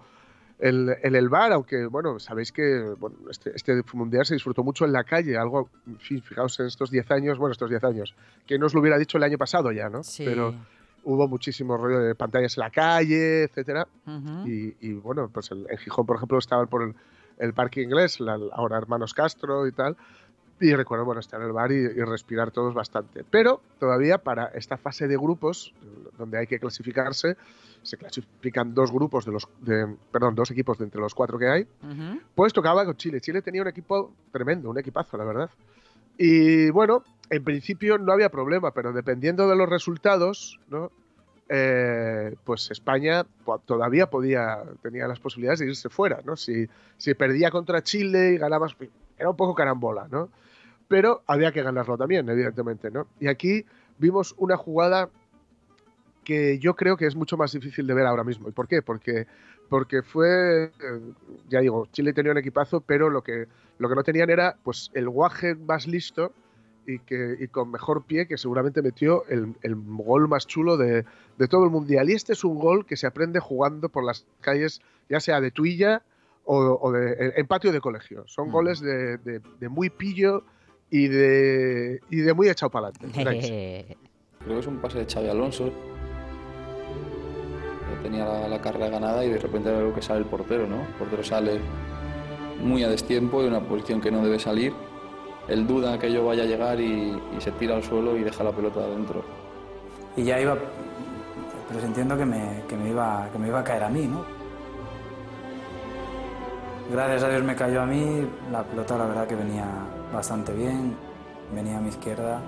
el- en el bar, aunque bueno, sabéis que bueno, este, este mundial se disfrutó mucho en la calle, algo, en fin, fijaos en estos 10 años, bueno, estos 10 años, que no os lo hubiera dicho el año pasado ya, ¿no? Sí. Pero hubo muchísimo rollo de pantallas en la calle, etcétera. Y, y, bueno, pues en Gijón, por ejemplo, estaban por el, el parque inglés, la- ahora Hermanos Castro y tal. Y recuerdo, bueno, estar en el bar y, y respirar todos bastante. Pero todavía para esta fase de grupos, donde hay que clasificarse, se clasifican dos grupos de los, de, perdón, dos equipos de entre los cuatro que hay, pues tocaba con Chile. Chile tenía un equipo tremendo, un equipazo, la verdad. Y bueno, en principio no había problema, pero dependiendo de los resultados, ¿no? Eh, pues España todavía podía, tenía las posibilidades de irse fuera, ¿no? Si, si perdía contra Chile y ganaba, era un poco carambola, ¿no? Pero había que ganarlo también, evidentemente, ¿no? Y aquí vimos una jugada que yo creo que es mucho más difícil de ver ahora mismo. ¿Y por qué? Porque, porque fue, eh, ya digo, Chile tenía un equipazo, pero lo que, lo que no tenían era pues el guaje más listo y, que, y con mejor pie que seguramente metió el, el gol más chulo de, de todo el mundial. Y este es un gol que se aprende jugando por las calles, ya sea de tuilla o, o de, en- patio de colegio. Son Mm. goles de, de- de muy pillo y de, y de muy echado para adelante. Creo que es un pase de Xavi Alonso. Ya Tenía la, la carrera ganada y de repente veo que sale el portero, ¿no? El portero sale muy a destiempo, en una posición que no debe salir. Él duda que yo vaya a llegar y, y se tira al suelo y deja la pelota adentro. y ya iba presintiendo que me, que me iba, que me iba a caer a mí, ¿no? Gracias a Dios me cayó a mí, la pelota la verdad que venía bastante bien, venía a mi izquierda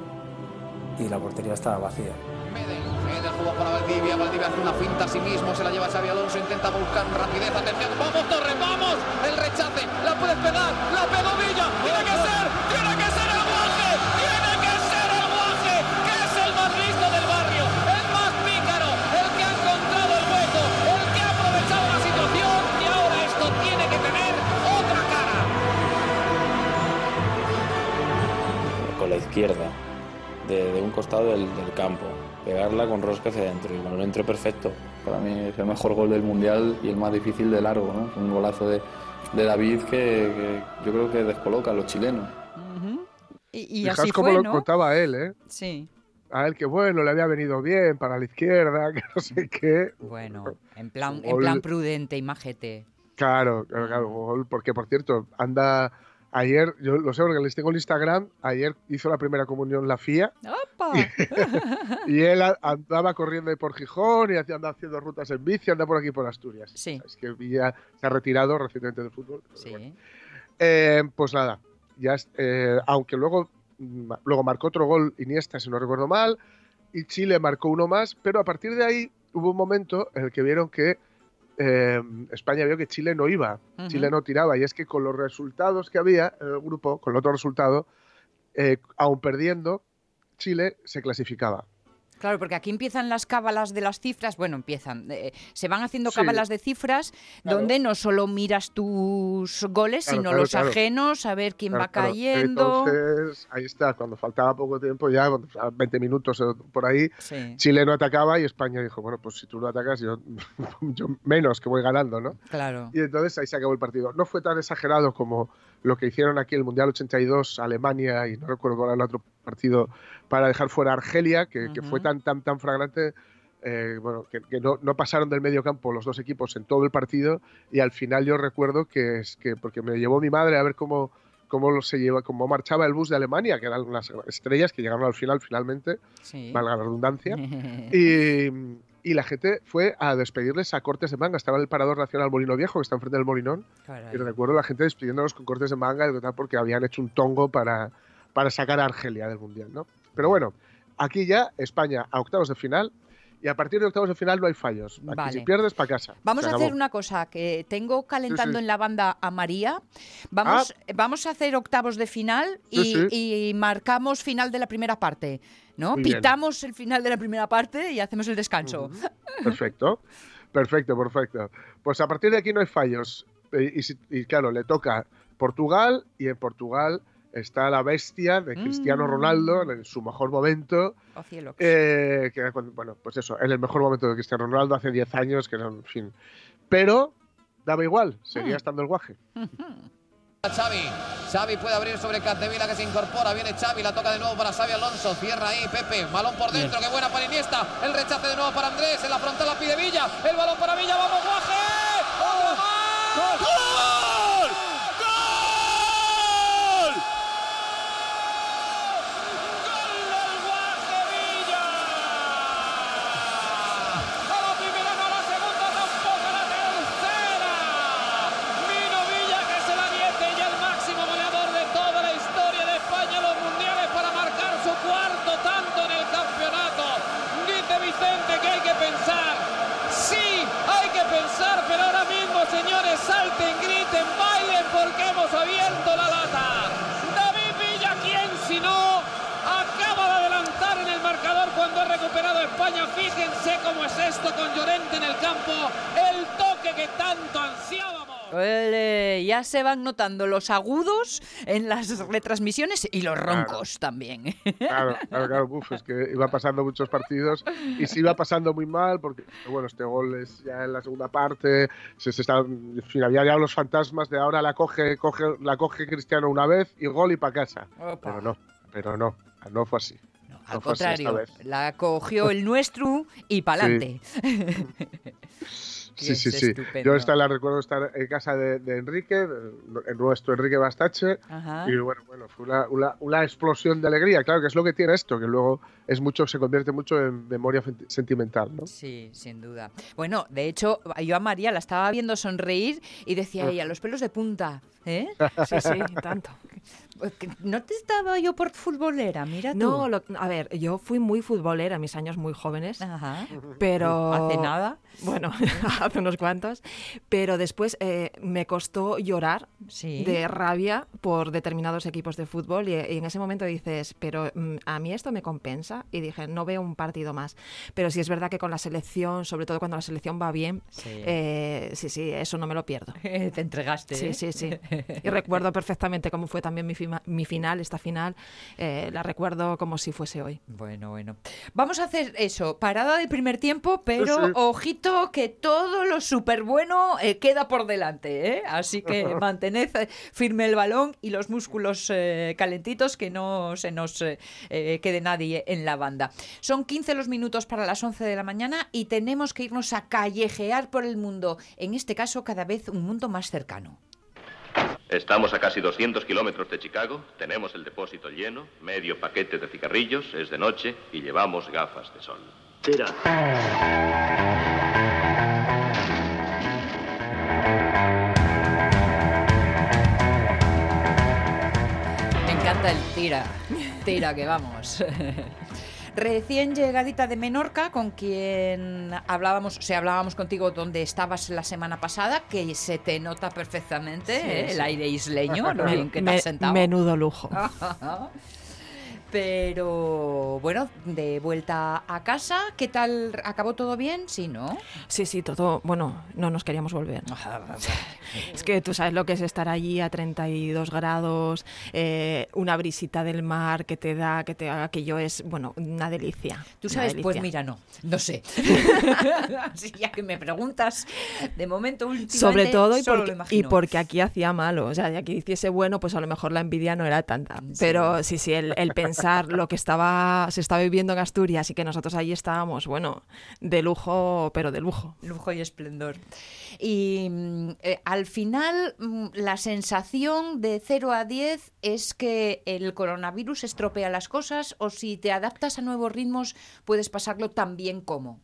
y la portería estaba vacía. Medel, Medel jugó para Valdivia, Valdivia hace una finta a sí mismo, se la lleva Xavi Alonso, intenta buscar rapidez, atención, vamos Torres, vamos, el rechace, la puede pegar, la pegó Villa, tiene que ser, tiene que ser izquierda, de, de un costado del, del campo. Pegarla con rosca hacia adentro y el balón entró perfecto. Para mí es el mejor gol del mundial y el más difícil de largo, ¿no? Un golazo de, de David que, que yo creo que descoloca a los chilenos. Ujú. Y, y Fijaos así cómo fue, lo ¿no? contaba él, ¿eh? Sí. A él que bueno, le había venido bien para la izquierda, que no sé qué. Bueno, en plan, en plan prudente y majete. Claro, claro, claro, gol, porque por cierto, anda ayer, yo lo sé porque les tengo en Instagram, ayer hizo la primera comunión la FIA ¡Opa! y él a- andaba corriendo ahí por Gijón y anda haciendo rutas en bici, anda por aquí por Asturias. Sí. Es que Villa se ha retirado recientemente del fútbol. Sí. bueno. Eh, pues nada, ya eh, aunque luego, mm, luego marcó otro gol Iniesta, si no recuerdo mal, y Chile marcó uno más, pero a partir de ahí hubo un momento en el que vieron que eh, España vio que Chile no iba. Chile no tiraba, y es que con los resultados que había en el grupo, con el otro resultado, eh, aún perdiendo, Chile se clasificaba. Claro, porque aquí empiezan las cábalas de las cifras, bueno, empiezan, eh, se van haciendo Sí. cábalas de cifras Claro. donde no solo miras tus goles, Claro, sino claro, los ajenos, a ver quién va cayendo. Entonces, ahí está, cuando faltaba poco tiempo, ya cuando faltaban 20 minutos por ahí, Sí, Chile no atacaba y España dijo, bueno, pues si tú no atacas, yo, yo menos que voy ganando, ¿no? claro. Y entonces ahí se acabó el partido. No fue tan exagerado como lo que hicieron aquí el Mundial 82, Alemania y no recuerdo cuál era el otro partido para dejar fuera a Argelia, que, que fue tan, tan, tan flagrante. eh, bueno, que, que no, no pasaron del medio campo los dos equipos en todo el partido y al final yo recuerdo que es que porque me llevó mi madre a ver cómo cómo se lleva cómo marchaba el bus de Alemania que eran las estrellas que llegaron al final finalmente Sí. valga la redundancia y, y la gente fue a despedirles a cortes de manga. Estaba en el Parador Nacional Molino Viejo, que está enfrente del Molinón. Caray. Y recuerdo la gente despidiéndonos con cortes de manga y tal, porque habían hecho un tongo para, para sacar a Argelia del Mundial. ¿no? Pero bueno, aquí ya España a octavos de final. Y a partir de octavos de final no hay fallos. Aquí Vale. si pierdes, para casa. Vamos a hacer una cosa, que tengo calentando Sí, sí. en la banda a María. Vamos, vamos a hacer octavos de final y, Sí, y marcamos final de la primera parte. ¿no? Muy bien. Pitamos el final de la primera parte y hacemos el descanso. Perfecto, perfecto, perfecto. Pues a partir de aquí no hay fallos. Eh, y claro, le toca Portugal y en Portugal está la bestia de Cristiano Mm. Ronaldo en su mejor momento. Oh, cielo. eh, que bueno, pues eso, en el mejor momento de Cristiano Ronaldo hace 10 años, que era, en fin. Pero daba igual, seguía Mm. estando el guaje. Xavi. Xavi puede abrir sobre Capdevila que se incorpora. Viene Xavi, la toca de nuevo para Xavi Alonso. Cierra ahí Pepe. Balón por dentro, qué buena para Iniesta. El rechace de nuevo para Andrés. En la frontal la pide Villa. El balón para Villa. ¡Vamos, Guaje! ¡Otro más! ¡Gol! ¡Gol! ¡Gol del Guaje Villa! A la primera, no a la segunda, tampoco a la tercera. Mino Villa que se la dice y el máximo goleador de toda la historia de España en los mundiales para marcar su cuarto tanto en el campeonato. Dice Vicente que hay que pensar. Sí, hay que pensar, pero ahora mismo, señores, salten, griten, bailen porque hemos abierto la lata. David Villa, ¿quién si no? Acaba de adelantar en el marcador cuando ha recuperado España. Fíjense cómo es esto con Llorente en el campo. El toque que tanto ansiábamos. Ole, ya se van notando los agudos en las retransmisiones y los roncos también. Claro, claro, claro, uf, es que iba pasando muchos partidos y se iba pasando muy mal porque, bueno, este gol es ya en la segunda parte, se, se está, en fin, había ya los fantasmas de ahora la coge, coge, la coge Cristiano una vez y gol y para casa. Opa. Pero no, pero no, no fue así. No, No al esta contrario, la cogió el nuestro y pa'lante. Sí, Sí, sí. estupendo. Yo esta la recuerdo estar en casa de, de Enrique, nuestro Enrique Bastache, Ajá. y bueno, bueno, fue una, una, una explosión de alegría. Claro que es lo que tiene esto, que luego es mucho, se convierte mucho en memoria sentimental, ¿no? Sí, sin duda. Bueno, de hecho, yo a María la estaba viendo sonreír y decía ella, los pelos de punta, ¿eh? Sí, sí, tanto. Pues No te estaba yo por futbolera, mira tú. No, lo- a ver, yo fui muy futbolera mis años muy jóvenes, Ajá. pero... Hace nada. Bueno, hace unos cuantos. Pero después eh, me costó llorar Sí. de rabia por determinados equipos de fútbol y, y en ese momento dices, pero mm, a mí esto me compensa y dije, no veo un partido más. Pero sí es verdad que con la selección, sobre todo cuando la selección va bien, Sí. eh, sí, sí, eso no me lo pierdo. Te entregaste. Sí, ¿eh? sí, sí. Y recuerdo perfectamente cómo fue también mi, fima- mi final, esta final. eh, la recuerdo como si fuese hoy. Bueno, bueno. Vamos a hacer eso, parada de primer tiempo, pero Sí, sí. ojito que todo lo súper bueno eh, queda por delante, ¿eh? Así que mantened eh, firme el balón y los músculos eh, calentitos, que no se nos quede nadie en la banda. Son 15 los minutos para las 11 de la mañana y tenemos que irnos a callejear por el mundo, en este caso cada vez un mundo más cercano. Estamos a casi 200 kilómetros de Chicago, tenemos el depósito lleno, medio paquete de cigarrillos, es de noche y llevamos gafas de sol. Tira. Me encanta el tira, tira que vamos. Recién llegadita de Menorca, con quien hablábamos, o sea, hablábamos contigo donde estabas la semana pasada, que se te nota perfectamente Sí, ¿eh? sí. el aire isleño, lo bien que te has sentado. menudo lujo. Pero bueno, de vuelta a casa, ¿qué tal? ¿Acabó todo bien? Sí, ¿no? Sí, sí, todo. Bueno, no nos queríamos volver. Es que tú sabes lo que es estar allí a 32 grados, eh, una brisita del mar que te da, que te haga que yo es, bueno, una delicia. Tú sabes, pues mira, no, no sé. Así ya que me preguntas, de momento últimamente Sobre todo y solo porque, lo y porque aquí hacía malo. O sea, si aquí hiciese bueno, pues a lo mejor la envidia no era tanta. Pero sí, sí, el, el pensar lo que estaba se estaba viviendo en Asturias y que nosotros allí estábamos, bueno, de lujo, pero de lujo. Lujo y esplendor. Y mm, eh, al final, mm, la sensación de 0 a 10 es que el coronavirus estropea las cosas o si te adaptas a nuevos ritmos puedes pasarlo tan bien como.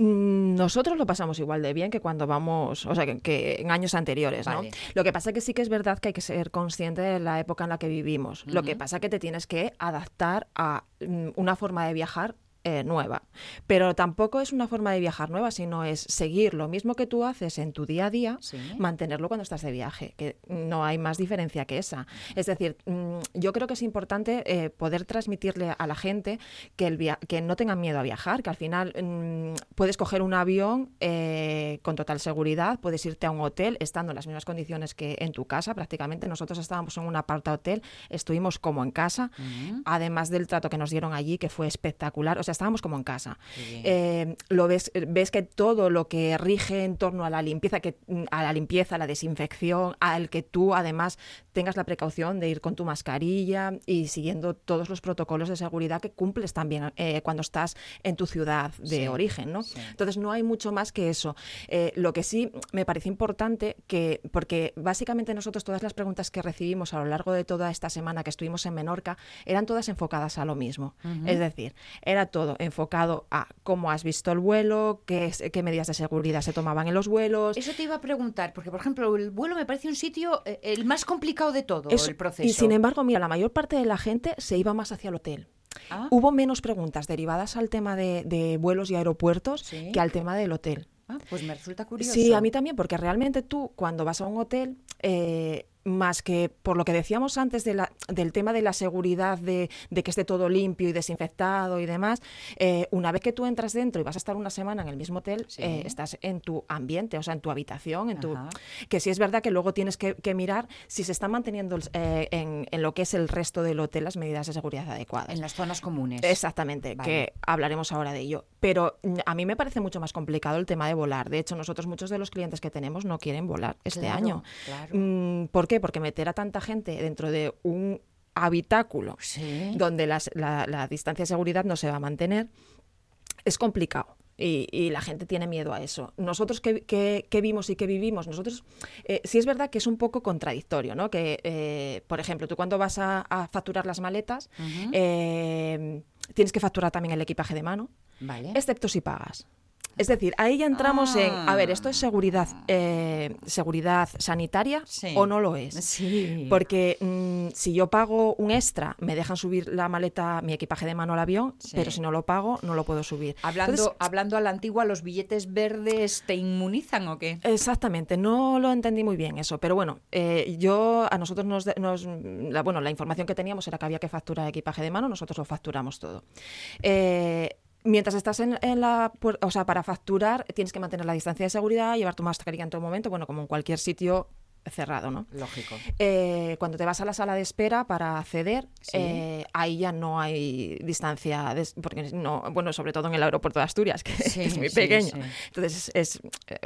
Mm, Nosotros lo pasamos igual de bien que cuando vamos, o sea, que, que en años anteriores, ¿no? Vale. Lo que pasa que sí que es verdad que hay que ser consciente de la época en la que vivimos. Lo que pasa que te tienes que adaptar a mm, una forma de viajar eh, nueva. Pero tampoco es una forma de viajar nueva, sino es seguir lo mismo que tú haces en tu día a día, mantenerlo cuando estás de viaje, que no hay más diferencia que esa. Es decir, mm, yo creo que es importante eh, poder transmitirle a la gente que, el via- que no tengan miedo a viajar, que al final mm, puedes coger un avión eh, con total seguridad, puedes irte a un hotel estando en las mismas condiciones que en tu casa prácticamente. Nosotros estábamos en un aparta hotel, estuvimos como en casa, además del trato que nos dieron allí, que fue espectacular. O sea, estábamos como en casa. Eh, lo ves, ves que todo lo que rige en torno a la limpieza, que, mm, a la limpieza, a la desinfección, al que tú además tengas la precaución de ir con tu mascarilla y siguiendo todos los protocolos de seguridad que cumples también eh, cuando estás en tu ciudad de Sí, origen, ¿no? sí. Entonces no hay mucho más que eso. Eh, lo que sí me parece importante que, porque básicamente nosotros todas las preguntas que recibimos a lo largo de toda esta semana que estuvimos en Menorca eran todas enfocadas a lo mismo. Es decir, era todo enfocado a cómo has visto el vuelo, qué, qué medidas de seguridad se tomaban en los vuelos. Eso te iba a preguntar, porque por ejemplo el vuelo me parece un sitio eh, el más complicado de todo, Eso- el proceso. Y sin embargo, mira, la mayor parte de la gente se iba más hacia el hotel. Ah. Hubo menos preguntas derivadas al tema de, de vuelos y aeropuertos Sí. que al tema del hotel. Ah, pues me resulta curioso. Sí, a mí también, porque realmente tú cuando vas a un hotel, eh, más que por lo que decíamos antes de la- del tema de la seguridad, de, de que esté todo limpio y desinfectado y demás, eh, una vez que tú entras dentro y vas a estar una semana en el mismo hotel, Sí. eh, estás en tu ambiente, o sea, en tu habitación, en tu que sí es verdad que luego tienes que, que mirar si se están manteniendo eh, en, en lo que es el resto del hotel las medidas de seguridad adecuadas. En las zonas comunes. Exactamente, Vale. que hablaremos ahora de ello. Pero mm, a mí me parece mucho más complicado el tema de volar. De hecho, nosotros muchos de los clientes que tenemos no quieren volar este Claro, año. claro. Mm, ¿Por qué? Porque meter a tanta gente dentro de un habitáculo Sí. donde las- la, la distancia de seguridad no se va a mantener es complicado. Y, y la gente tiene miedo a eso. Nosotros que, que- que vimos y que vivimos, nosotros eh, sí es verdad que es un poco contradictorio, ¿no? Que, eh, por ejemplo, tú cuando vas a, a facturar las maletas, eh, tienes que facturar también el equipaje de mano, Vale. excepto si pagas. Es decir, ahí ya entramos en, a ver, ¿esto es seguridad, eh, seguridad sanitaria Sí. o no lo es? Sí. Porque mm, si yo pago un extra, me dejan subir la maleta, mi equipaje de mano al avión, Sí. pero si no lo pago, no lo puedo subir. Hablando, Entonces, hablando a la antigua, ¿los billetes verdes te inmunizan o qué? Exactamente, no lo entendí muy bien eso, pero bueno, eh, yo a nosotros nos, nos- la, bueno, la información que teníamos era que había que facturar equipaje de mano, nosotros lo facturamos todo. Eh, Mientras estás en, en la puer- o sea, para facturar tienes que mantener la distancia de seguridad, llevar tu mascarilla en todo momento, bueno, como en cualquier sitio cerrado, ¿no? Lógico. Eh, cuando te vas a la sala de espera para acceder, Sí. eh, ahí ya no hay distancia, de- porque no, bueno, sobre todo en el aeropuerto de Asturias, que Sí, es muy sí, pequeño. Entonces es,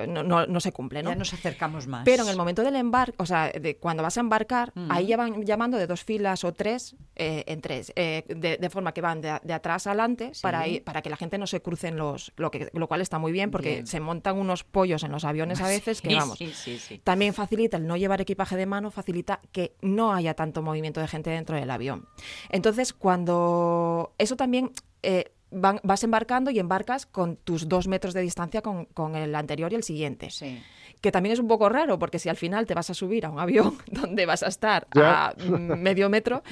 no, no- no se cumple, ¿no? Ya nos acercamos más. Pero en el momento del embarque, o sea, de cuando vas a embarcar, ahí ya van llamando de dos filas o tres eh, en tres, de, de forma que van de, de atrás adelante para, ir- para que la gente no se crucen los, lo, que, lo cual está muy bien porque Bien. se montan unos pollos en los aviones a veces que vamos. sí, sí, sí. También facilita el no llevar equipaje de mano, facilita que no haya tanto movimiento de gente dentro del avión. Entonces, cuando eso también eh, van- vas embarcando y embarcas con tus dos metros de distancia con, con el anterior y el siguiente. Sí. que también es un poco raro, porque si al final te vas a subir a un avión donde vas a estar Ya. a medio metro,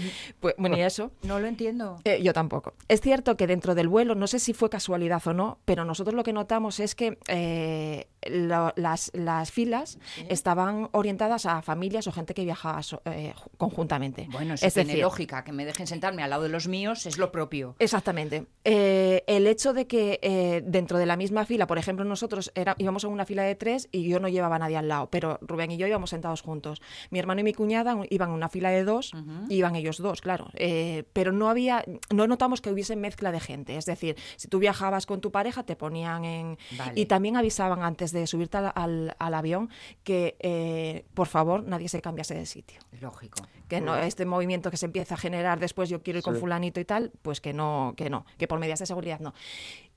pues bueno, y eso. No lo entiendo. Eh, yo tampoco. Es cierto que dentro del vuelo, no sé si fue casualidad o no, pero nosotros lo que notamos es que eh, lo- las, las filas estaban orientadas a familias o gente que viajaba so- eh, ju- conjuntamente. Bueno, eso es tiene decir, lógica. Que me dejen sentarme al lado de los míos es lo propio. Exactamente. Eh, el hecho de que eh, dentro de la misma fila, por ejemplo, nosotros era, íbamos en una fila de tres y yo no llevaba a nadie al lado, pero Rubén y yo íbamos sentados juntos. Mi hermano y mi cuñada iban en una fila de dos, y iban ellos dos, claro. Eh, pero no había, no notamos que hubiese mezcla de gente. Es decir, si tú viajabas con tu pareja, te ponían en. Vale. Y también avisaban antes de subirte al, al- al avión que, eh, por favor, nadie se cambiase de sitio. Lógico. que no este movimiento que se empieza a generar después yo quiero ir con fulanito y tal pues que no que no que por medidas de seguridad no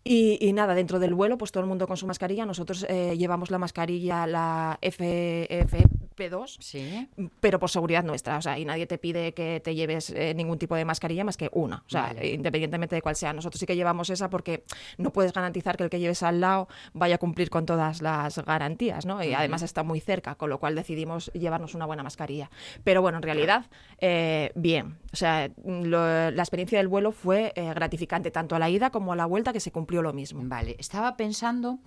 y, y nada dentro del vuelo pues todo el mundo con su mascarilla. Nosotros eh, llevamos la mascarilla la FFP2 Sí. pero por seguridad nuestra. O sea y nadie te pide que te lleves eh, ningún tipo de mascarilla más que una. O sea Vale. independientemente de cuál sea. Nosotros sí que llevamos esa porque no puedes garantizar que el que lleves al lado vaya a cumplir con todas las garantías no y además está muy cerca con lo cual decidimos llevarnos una buena mascarilla. Pero bueno en realidad eh, bien. O sea lo- la experiencia del vuelo fue eh, gratificante tanto a la ida como a la vuelta que se cumplió lo mismo Vale, estaba pensando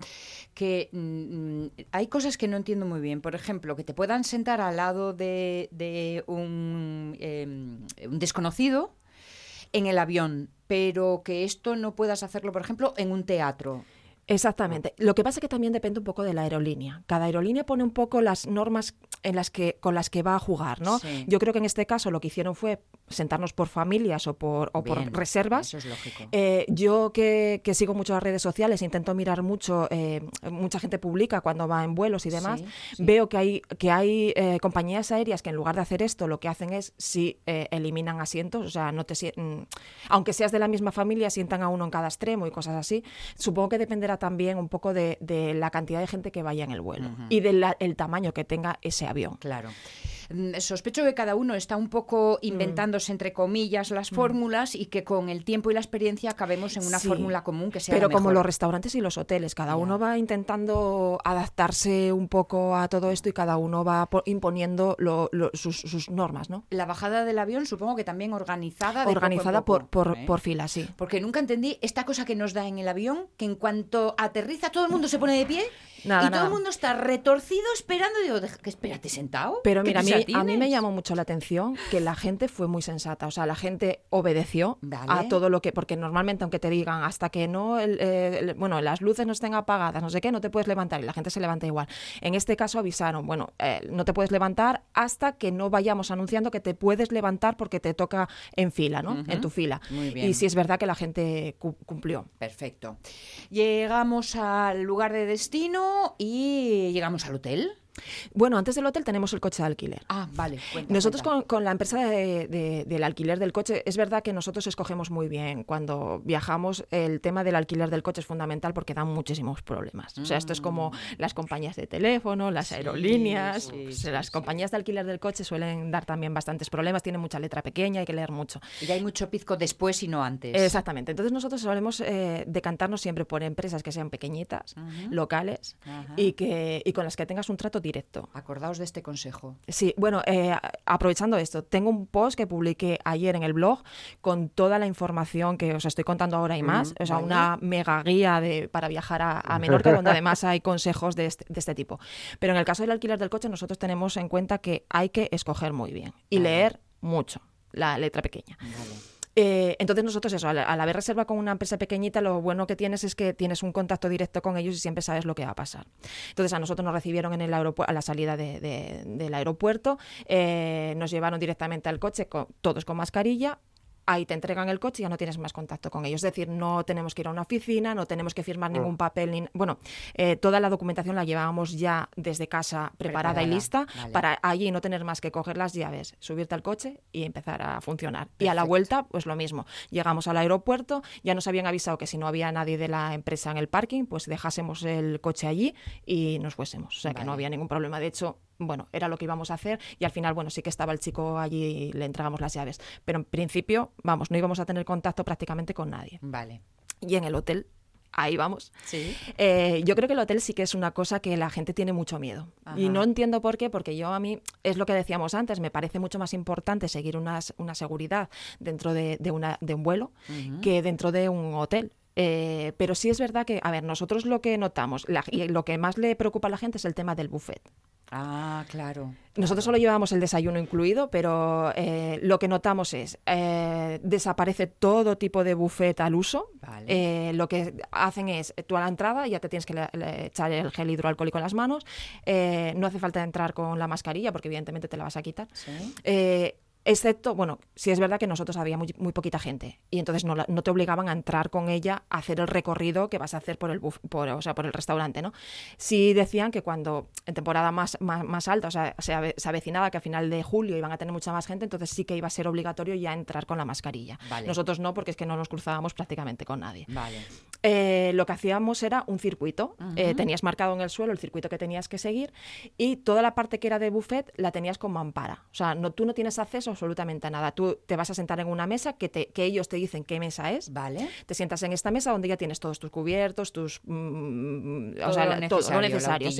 que mm, mm, hay cosas que no entiendo muy bien. Por ejemplo, que te puedan sentar al lado de, de un, em, un desconocido en el avión, pero que esto no puedas hacerlo, por ejemplo, en un teatro. Exactamente. Lo que pasa es que también depende un poco de la aerolínea. Cada aerolínea pone un poco las normas en las que con las que va a jugar, ¿no? Sí. Yo creo que en este caso lo que hicieron fue sentarnos por familias o por, o por reservas. Eso es lógico. Eh, yo que, que sigo mucho las redes sociales, intento mirar mucho, eh, mucha gente publica cuando va en vuelos y demás, Sí, sí. veo que hay, que hay eh, compañías aéreas que en lugar de hacer esto, lo que hacen es sí eh, eliminan asientos, o sea, no te mm, aunque seas de la misma familia, sientan a uno en cada extremo y cosas así. Supongo que dependerá también un poco de, de la cantidad de gente que vaya en el vuelo y del tamaño que tenga ese avión. Claro. Mm, Sospecho que cada uno está un poco Mm. inventándose, entre comillas, las fórmulas y que con el tiempo y la experiencia acabemos en una Sí. fórmula común que sea Pero la como mejor. los restaurantes y los hoteles, cada uno va intentando adaptarse un poco a todo esto y cada uno va po- imponiendo lo- lo- sus, sus normas, ¿no? La bajada del avión supongo que también organizada. de Organizada poco, por, por, ¿eh? por fila, sí. Porque nunca entendí esta cosa que nos da en el avión, que en cuanto aterriza todo el mundo se pone de pie Nada, y todo el mundo está retorcido esperando. Digo, "Deja- que espérate sentado. Pero ¿Qué mira, a mí, a mí me tienes?". llamó mucho la atención que la gente fue muy sensata. O sea, la gente obedeció Vale. a todo lo que. Porque normalmente, aunque te digan hasta que no. el- eh, el- bueno, las luces no estén apagadas, no sé qué, no te puedes levantar. Y la gente se levanta igual. En este caso avisaron, bueno, eh, no te puedes levantar hasta que no vayamos anunciando que te puedes levantar porque te toca en fila, ¿no? En tu fila. Muy bien. Y sí es verdad que la gente cu- cumplió. Perfecto. Llegamos al lugar de destino y llegamos al hotel. Bueno, antes del hotel tenemos el coche de alquiler. Ah, vale. cuenta, Nosotros cuenta. con, con la empresa de- de- del alquiler del coche, es verdad que nosotros escogemos muy bien. Cuando viajamos, el tema del alquiler del coche es fundamental porque dan muchísimos problemas. O sea, esto es como las compañías de teléfono, las aerolíneas. Mm. sí, pues, sí, las compañías de alquiler del coche suelen dar también bastantes problemas, tienen mucha letra pequeña, hay que leer mucho. Y hay mucho pizco después y no antes. Exactamente. Entonces nosotros solemos eh, decantarnos siempre por empresas que sean pequeñitas, locales Ajá. y, que, y con las que tengas un trato directo. Acordaos de este consejo. Sí, bueno, eh, aprovechando esto, tengo un post que publiqué ayer en el blog con toda la información que os estoy contando ahora y más. Mm, o sea, vale. una mega guía de, para viajar a, a Menorca, donde además hay consejos de este, de este tipo. Pero en el caso del alquiler del coche, nosotros tenemos en cuenta que hay que escoger muy bien y Vale. leer mucho la letra pequeña. Eh, entonces nosotros eso, al, al haber reserva con una empresa pequeñita, lo bueno que tienes es que tienes un contacto directo con ellos y siempre sabes lo que va a pasar. Entonces a nosotros nos recibieron en el a la salida de- de- del aeropuerto, eh, nos llevaron directamente al coche, todos con mascarilla. Ahí te entregan el coche y ya no tienes más contacto con ellos. Es decir, no tenemos que ir a una oficina, no tenemos que firmar ningún papel. Ni, bueno, eh, toda la documentación la llevábamos ya desde casa preparada, y lista vale. para allí no tener más que coger las llaves, subirte al coche y empezar a funcionar. Y a la vuelta, pues lo mismo. Llegamos al aeropuerto, ya nos habían avisado que si no había nadie de la empresa en el parking, pues dejásemos el coche allí y nos fuésemos. O sea, que no había ningún problema. De hecho, bueno, era lo que íbamos a hacer y al final, bueno, sí que estaba el chico allí y le entregamos las llaves. Pero en principio, vamos, no íbamos a tener contacto prácticamente con nadie. Vale. Y en el hotel ahí vamos. Sí. Eh, yo creo que el hotel sí que es una cosa que la gente tiene mucho miedo. Y no entiendo por qué, porque yo a mí, es lo que decíamos antes, me parece mucho más importante seguir unas- una seguridad dentro de, de una, de un vuelo que dentro de un hotel. Eh, pero sí es verdad que, a ver, nosotros lo que notamos la- y lo que más le preocupa a la gente es el tema del buffet. Ah, claro. Nosotros solo llevábamos el desayuno incluido, pero eh, lo que notamos es eh, desaparece todo tipo de buffet al uso. Vale. Eh, lo que hacen es tú a la entrada ya te tienes que le- le- echar el gel hidroalcohólico en las manos. Eh, no hace falta entrar con la mascarilla porque evidentemente te la vas a quitar. Sí. Eh, Excepto, bueno, sí es verdad que nosotros había muy, muy poquita gente y entonces no, no te obligaban a entrar con ella a hacer el recorrido que vas a hacer por el buf- por, o sea, por el restaurante, ¿no? Sí decían que cuando en temporada más, más, más alta, o sea, se, ave- se avecinaba que a final de julio iban a tener mucha más gente, entonces sí que iba a ser obligatorio ya entrar con la mascarilla. Vale. Nosotros no, porque es que no nos cruzábamos prácticamente con nadie. Vale. Eh, lo que hacíamos era un circuito. Eh, Ujú. tenías marcado en el suelo el circuito que tenías que seguir y toda la parte que era de buffet la tenías con mampara. O sea, no, tú no tienes acceso absolutamente a nada. Tú te vas a sentar en una mesa que, te, que ellos te dicen qué mesa es. Vale. Te sientas en esta mesa donde ya tienes todos tus cubiertos, tus... mm, Todo o sea, lo la- todo necesario, la necesario,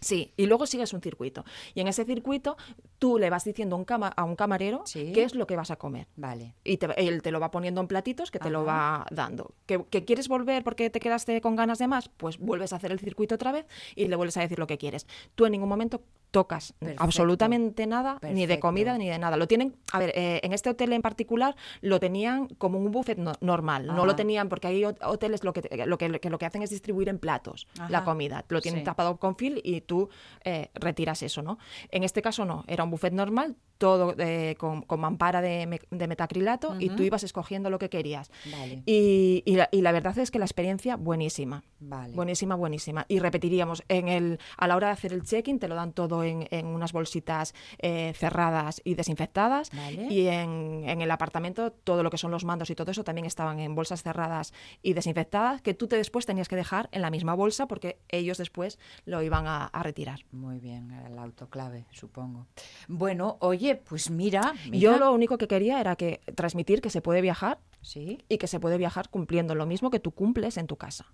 sí. y luego sigues un circuito. Y en ese circuito tú le vas diciendo a un, cama- a un camarero Sí. qué es lo que vas a comer. Vale. Y te- él te lo va poniendo en platitos que te lo va dando. ¿Que, que quieres volver porque te quedaste con ganas de más? Pues vuelves a hacer el circuito otra vez y le vuelves a decir lo que quieres. Tú en ningún momento tocas Perfecto. absolutamente nada, ni de comida ni de nada. Lo tienen, a ver, eh, en este hotel en particular lo tenían como un buffet no- normal. No lo tenían porque hay hot- hoteles lo que, lo que, que lo que hacen es distribuir en platos la comida. Lo tienen Sí. tapado con fil y tú eh, retiras eso, ¿no? En este caso no, era un buffet normal, todo eh, con, con mampara de, me- de metacrilato y tú ibas escogiendo lo que querías. Vale. Y, y la, y la verdad es que la experiencia buenísima. Vale. Buenísima, buenísima. Y repetiríamos, en el, a la hora de hacer el check-in te lo dan todo en, en unas bolsitas eh, cerradas y desinfectadas. Vale. Y en, en el apartamento todo lo que son los mandos y todo eso también estaban en bolsas cerradas y desinfectadas que tú te después tenías que dejar en la misma bolsa porque ellos después lo iban a, a retirar. Muy bien, el autoclave, supongo. Bueno, oye, pues mira, mira. Yo lo único que quería era que transmitir que se puede viajar Sí. y que se puede viajar cumpliendo lo mismo que tú cumples en tu casa.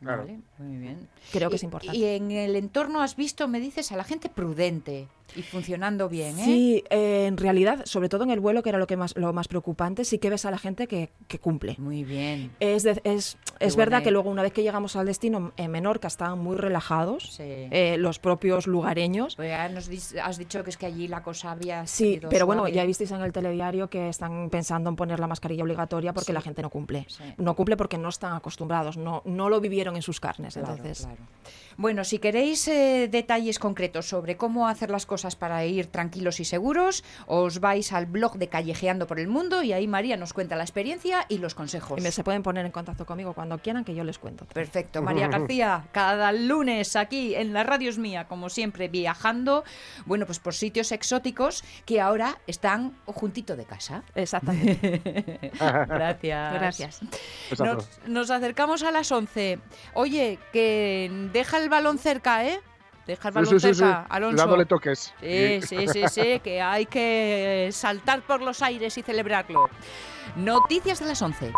Claro. Vale, muy bien. Creo que Y- es importante. Y en el entorno has visto, me dices, a la gente prudente y funcionando bien, ¿eh? Sí, eh, en realidad, sobre todo en el vuelo, que era lo que más lo más preocupante, sí que ves a la gente que, que cumple. Muy bien. Es, de- es, es verdad que luego una vez que llegamos al destino en Menorca estaban muy relajados Sí. eh, los propios lugareños. Pues ya nos has dicho que es que allí la cosa había Sí, pero bueno, suave. ya visteis en el telediario que están pensando en poner la mascarilla obligatoria porque Sí. la gente no cumple. Sí. No cumple porque no están acostumbrados, no, no lo vivieron en sus carnes. Claro, entonces, claro. Bueno, si queréis eh, detalles concretos sobre cómo hacer las cosas para ir tranquilos y seguros, os vais al blog de Callejeando por el Mundo y ahí María nos cuenta la experiencia y los consejos. y me- se pueden poner en contacto conmigo cuando quieran que yo les cuento. Perfecto, María García, cada lunes aquí en la radio es mía, como siempre, viajando, bueno, pues por sitios exóticos que ahora están juntito de casa. Exactamente. Gracias. Gracias. Nos acercamos a las 11. Oye, que deja el balón cerca, ¿eh? Deja el Sí, balón sí, sí, sí. cerca, Alonso. Dándole toques. Sí, sí, sí, sí, que hay que saltar por los aires y celebrarlo. Noticias de las 11.